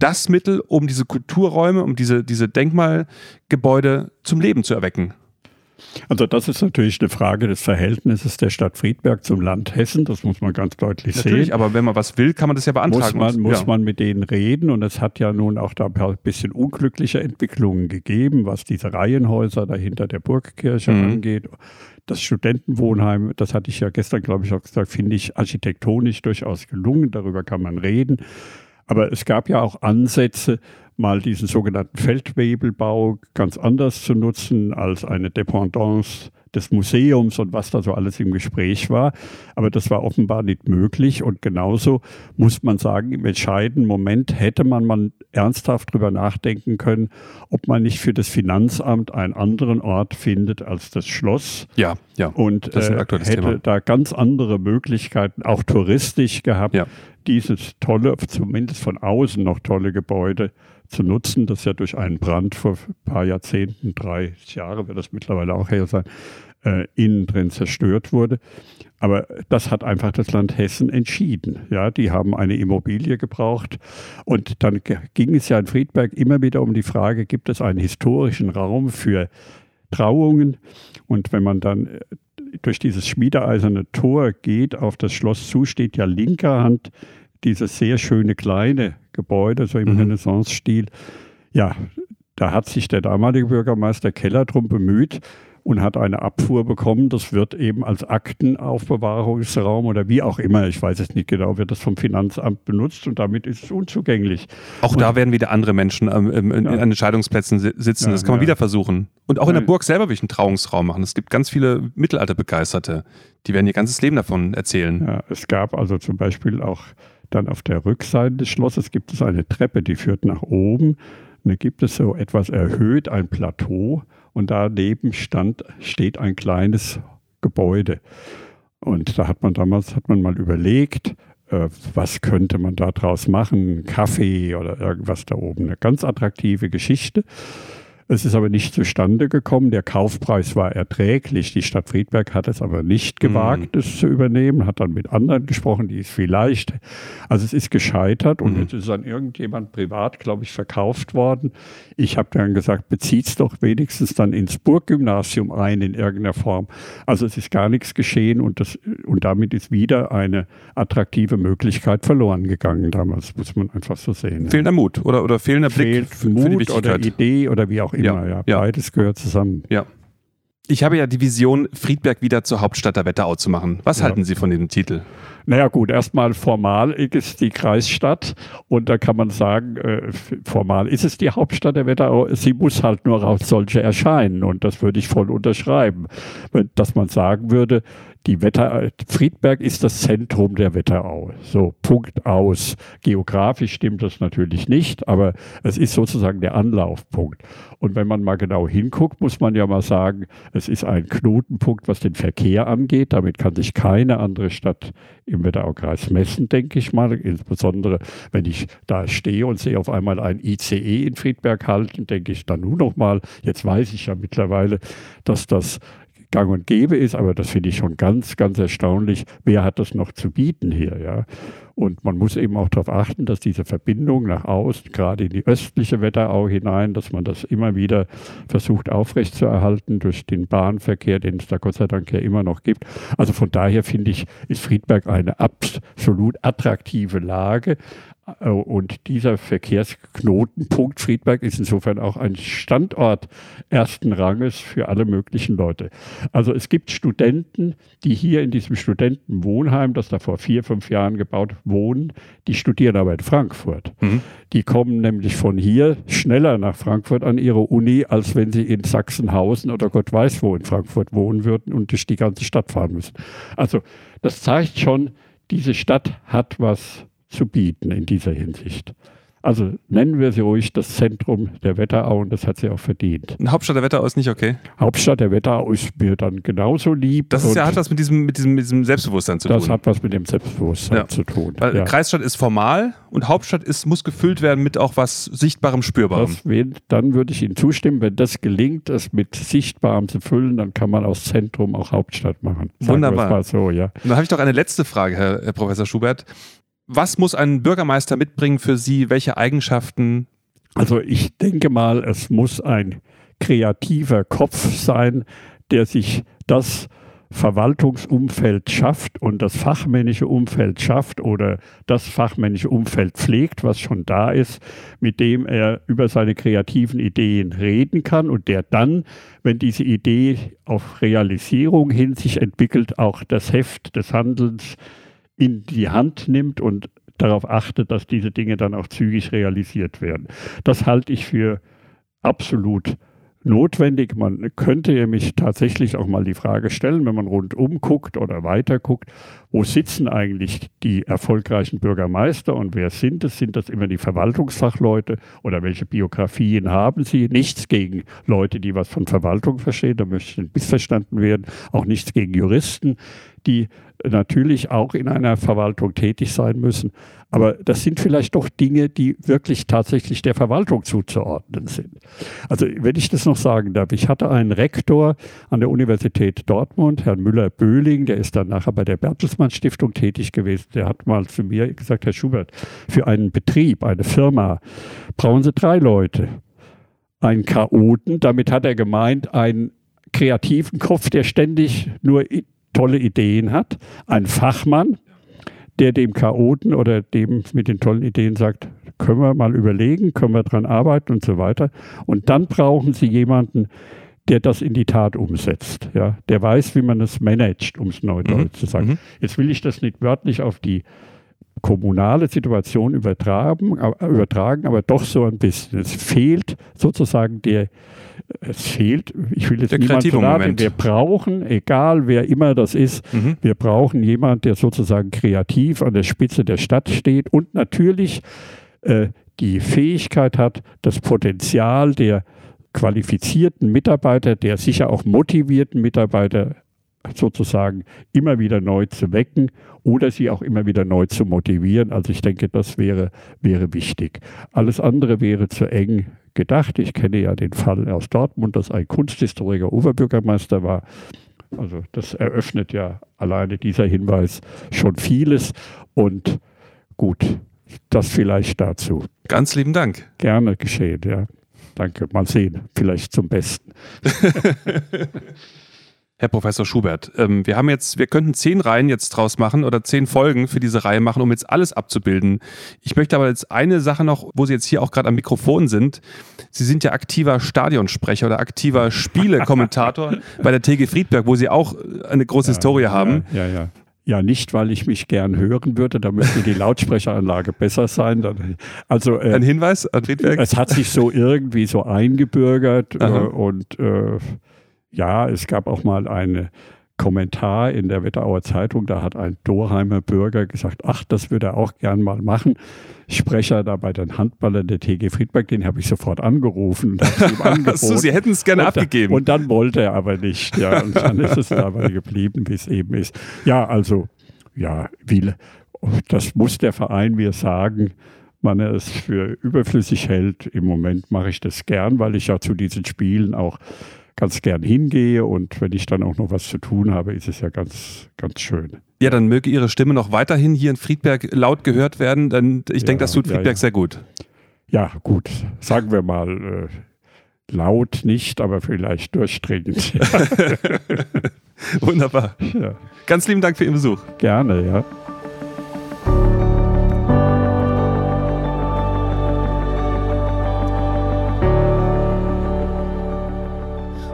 das Mittel, um diese Kulturräume, um diese, diese Denkmalgebäude zum Leben zu erwecken. Also das ist natürlich eine Frage des Verhältnisses der Stadt Friedberg zum Land Hessen, das muss man ganz deutlich natürlich, sehen. aber wenn man was will, kann man das ja beantragen. Muss man, muss ja. man mit denen reden und es hat ja nun auch da ein bisschen unglückliche Entwicklungen gegeben, was diese Reihenhäuser dahinter der Burgkirche mhm. angeht. Das Studentenwohnheim, das hatte ich ja gestern, glaube ich, auch gesagt, finde ich architektonisch durchaus gelungen, darüber kann man reden. Aber es gab ja auch Ansätze, mal diesen sogenannten Feldwebelbau ganz anders zu nutzen als eine Dependance des Museums und was da so alles im Gespräch war. Aber das war offenbar nicht möglich. Und genauso muss man sagen, im entscheidenden Moment hätte man mal ernsthaft darüber nachdenken können, ob man nicht für das Finanzamt einen anderen Ort findet als das Schloss. Ja, ja. Und äh, hätte Thema. da ganz andere Möglichkeiten, auch touristisch gehabt, ja. dieses tolle, zumindest von außen noch tolle Gebäude zu nutzen, das ja durch einen Brand vor ein paar Jahrzehnten, drei Jahre wird das mittlerweile auch her sein, äh, innen drin zerstört wurde. Aber das hat einfach das Land Hessen entschieden. Ja, die haben eine Immobilie gebraucht. Und dann ging es ja in Friedberg immer wieder um die Frage, gibt es einen historischen Raum für Trauungen? Und wenn man dann äh, durch dieses schmiedeeiserne Tor geht, auf das Schloss zu, steht ja linker Hand dieses sehr schöne kleine Gebäude, so im mhm. Renaissance-Stil. Ja, da hat sich der damalige Bürgermeister Keller drum bemüht und hat eine Abfuhr bekommen. Das wird eben als Aktenaufbewahrungsraum oder wie auch immer, ich weiß es nicht genau, wird das vom Finanzamt benutzt und damit ist es unzugänglich. Auch und da werden wieder andere Menschen ähm, in, ja. an Entscheidungsplätzen sitzen. Ja, das kann man ja. wieder versuchen. Und auch in der Burg selber will ich einen Trauungsraum machen. Es gibt ganz viele Mittelalterbegeisterte, die werden ihr ganzes Leben davon erzählen. Es gab also zum Beispiel auch dann auf der Rückseite des Schlosses gibt es eine Treppe, die führt nach oben. Und dann gibt es so etwas erhöht ein Plateau und daneben stand, steht ein kleines Gebäude. Und da hat man damals hat man mal überlegt, äh, was könnte man da draus machen, Kaffee oder irgendwas da oben. Eine ganz attraktive Geschichte. Es ist aber nicht zustande gekommen. Der Kaufpreis war erträglich. Die Stadt Friedberg hat es aber nicht gewagt, mhm. es zu übernehmen, hat dann mit anderen gesprochen, die es vielleicht. Also es ist gescheitert und mhm. jetzt ist an irgendjemand privat, glaube ich, verkauft worden. Ich habe dann gesagt, bezieht es doch wenigstens dann ins Burggymnasium ein in irgendeiner Form. Also es ist gar nichts geschehen und, das, und damit ist wieder eine attraktive Möglichkeit verloren gegangen damals, muss man einfach so sehen. Fehlender Mut oder, oder fehlender Blick Fehlt für, Mut für oder Idee oder wie auch immer immer. Ja, ja. Beides gehört zusammen. Ja. Ich habe ja die Vision, Friedberg wieder zur Hauptstadt der Wetterau zu machen. Was ja. halten Sie von dem Titel? Naja gut, erstmal formal ist es die Kreisstadt und da kann man sagen, äh, formal ist es die Hauptstadt der Wetterau. Sie muss halt nur als solche erscheinen und das würde ich voll unterschreiben. Dass man sagen würde, die Wetter, Friedberg ist das Zentrum der Wetterau. So, Punkt aus. Geografisch stimmt das natürlich nicht, aber es ist sozusagen der Anlaufpunkt. Und wenn man mal genau hinguckt, muss man ja mal sagen, es ist ein Knotenpunkt, was den Verkehr angeht. Damit kann sich keine andere Stadt im Wetteraukreis messen, denke ich mal. Insbesondere, wenn ich da stehe und sehe auf einmal ein ICE in Friedberg halten, denke ich dann nur noch mal, jetzt weiß ich ja mittlerweile, dass das gang und gäbe ist, aber das finde ich schon ganz, ganz erstaunlich. Wer hat das noch zu bieten hier, ja? Und man muss eben auch darauf achten, dass diese Verbindung nach außen, gerade in die östliche Wetterau hinein, dass man das immer wieder versucht aufrechtzuerhalten durch den Bahnverkehr, den es da Gott sei Dank ja immer noch gibt. Also von daher finde ich, ist Friedberg eine absolut attraktive Lage. Äh, und dieser Verkehrsknotenpunkt Friedberg ist insofern auch ein Standort ersten Ranges für alle möglichen Leute. Also es gibt Studenten, die hier in diesem Studentenwohnheim, das da vor vier, fünf Jahren gebaut, wohnen, die studieren aber in Frankfurt. Mhm. Die kommen nämlich von hier schneller nach Frankfurt an ihre Uni, als wenn sie in Sachsenhausen oder Gott weiß wo in Frankfurt wohnen würden und durch die ganze Stadt fahren müssen. Also das zeigt schon, diese Stadt hat was zu bieten in dieser Hinsicht. Also nennen wir sie ruhig das Zentrum der Wetterau und das hat sie auch verdient. Hauptstadt der Wetterau ist nicht okay? Hauptstadt der Wetterau ist mir dann genauso lieb. Das ist ja, hat was mit diesem, mit, diesem, mit diesem Selbstbewusstsein zu das tun. Das hat was mit dem Selbstbewusstsein ja. zu tun. Weil ja. Kreisstadt ist formal und Hauptstadt ist, muss gefüllt werden mit auch was Sichtbarem, Spürbarem. Das, dann würde ich Ihnen zustimmen, wenn das gelingt, das mit Sichtbarem zu füllen, dann kann man aus Zentrum auch Hauptstadt machen. Sagen Wunderbar. So, ja. Dann habe ich doch eine letzte Frage, Herr, Herr Professor Schubert was muss ein Bürgermeister mitbringen für Sie? Welche Eigenschaften? Also ich denke mal, es muss ein kreativer Kopf sein, der sich das Verwaltungsumfeld schafft und das fachmännische Umfeld schafft oder das fachmännische Umfeld pflegt, was schon da ist, mit dem er über seine kreativen Ideen reden kann und der dann, wenn diese Idee auf Realisierung hin sich entwickelt, auch das Heft des Handelns in die Hand nimmt und darauf achtet, dass diese Dinge dann auch zügig realisiert werden. Das halte ich für absolut notwendig. Man könnte nämlich tatsächlich auch mal die Frage stellen, wenn man rundum guckt oder weiter guckt, wo sitzen eigentlich die erfolgreichen Bürgermeister und wer sind es? Sind das immer die Verwaltungsfachleute oder welche Biografien haben sie? Nichts gegen Leute, die was von Verwaltung verstehen, da möchte ich missverstanden werden. Auch nichts gegen Juristen, die natürlich auch in einer Verwaltung tätig sein müssen. Aber das sind vielleicht doch Dinge, die wirklich tatsächlich der Verwaltung zuzuordnen sind. Also wenn ich das noch sagen darf, ich hatte einen Rektor an der Universität Dortmund, Herrn Müller-Böhling, der ist dann nachher bei der Bertelsmann Stiftung tätig gewesen. Der hat mal zu mir gesagt, Herr Schubert, für einen Betrieb, eine Firma, brauchen Sie drei Leute. Einen Chaoten, damit hat er gemeint, einen kreativen Kopf, der ständig nur tolle Ideen hat, einen Fachmann, der dem Chaoten oder dem mit den tollen Ideen sagt, können wir mal überlegen, können wir dran arbeiten und so weiter. Und dann brauchen Sie jemanden, der das in die Tat umsetzt, ja, der weiß, wie man es managt, um es neudeutsch mhm. zu sagen. Mhm. Jetzt will ich das nicht wörtlich auf die kommunale Situation übertragen, übertragen, aber doch so ein bisschen. Es fehlt sozusagen der, es fehlt, ich will jetzt niemand verraten, wir brauchen, egal wer immer das ist, mhm. wir brauchen jemanden, der sozusagen kreativ an der Spitze der Stadt steht und natürlich äh, die Fähigkeit hat, das Potenzial der qualifizierten Mitarbeiter, der sicher auch motivierten Mitarbeiter sozusagen immer wieder neu zu wecken oder sie auch immer wieder neu zu motivieren. Also ich denke, das wäre, wäre wichtig. Alles andere wäre zu eng gedacht. Ich kenne ja den Fall aus Dortmund, dass ein Kunsthistoriker Oberbürgermeister war. Also das eröffnet ja alleine dieser Hinweis schon vieles. Und gut, das vielleicht dazu. Ganz lieben Dank. Gerne geschehen, ja. Danke. Mal sehen, vielleicht zum Besten. *laughs* Herr Professor Schubert, ähm, wir haben jetzt, wir könnten zehn Reihen jetzt draus machen oder zehn Folgen für diese Reihe machen, um jetzt alles abzubilden. Ich möchte aber jetzt eine Sache noch, wo Sie jetzt hier auch gerade am Mikrofon sind. Sie sind ja aktiver Stadionsprecher oder aktiver Spielekommentator *laughs* bei der TG Friedberg, wo Sie auch eine große ja, Historie haben. Ja, ja. Ja, nicht, weil ich mich gern hören würde, da müsste die Lautsprecheranlage besser sein. Also, äh, Ein Hinweis an Friedberg? Es hat sich so irgendwie so eingebürgert äh, und äh, ja, es gab auch mal einen Kommentar in der Wetterauer Zeitung, da hat ein Dorheimer Bürger gesagt, ach, das würde er auch gern mal machen. Sprecher da bei den Handballern der TG Friedberg, den habe ich sofort angerufen *laughs* so, Sie hätten es gerne und abgegeben. Da, und dann wollte er aber nicht. Ja, und dann ist es dabei geblieben, wie es eben ist. Ja, also, ja, wie, das muss der Verein mir sagen man es für überflüssig hält. Im Moment mache ich das gern, weil ich ja zu diesen Spielen auch ganz gern hingehe und wenn ich dann auch noch was zu tun habe, ist es ja ganz, ganz schön. Ja, dann möge Ihre Stimme noch weiterhin hier in Friedberg laut gehört werden, denn ich ja, denke, das tut Friedberg ja, ja. sehr gut. Ja, gut. Sagen wir mal, äh, laut nicht, aber vielleicht durchdringend. *laughs* Wunderbar. Ganz lieben Dank für Ihren Besuch. Gerne, ja.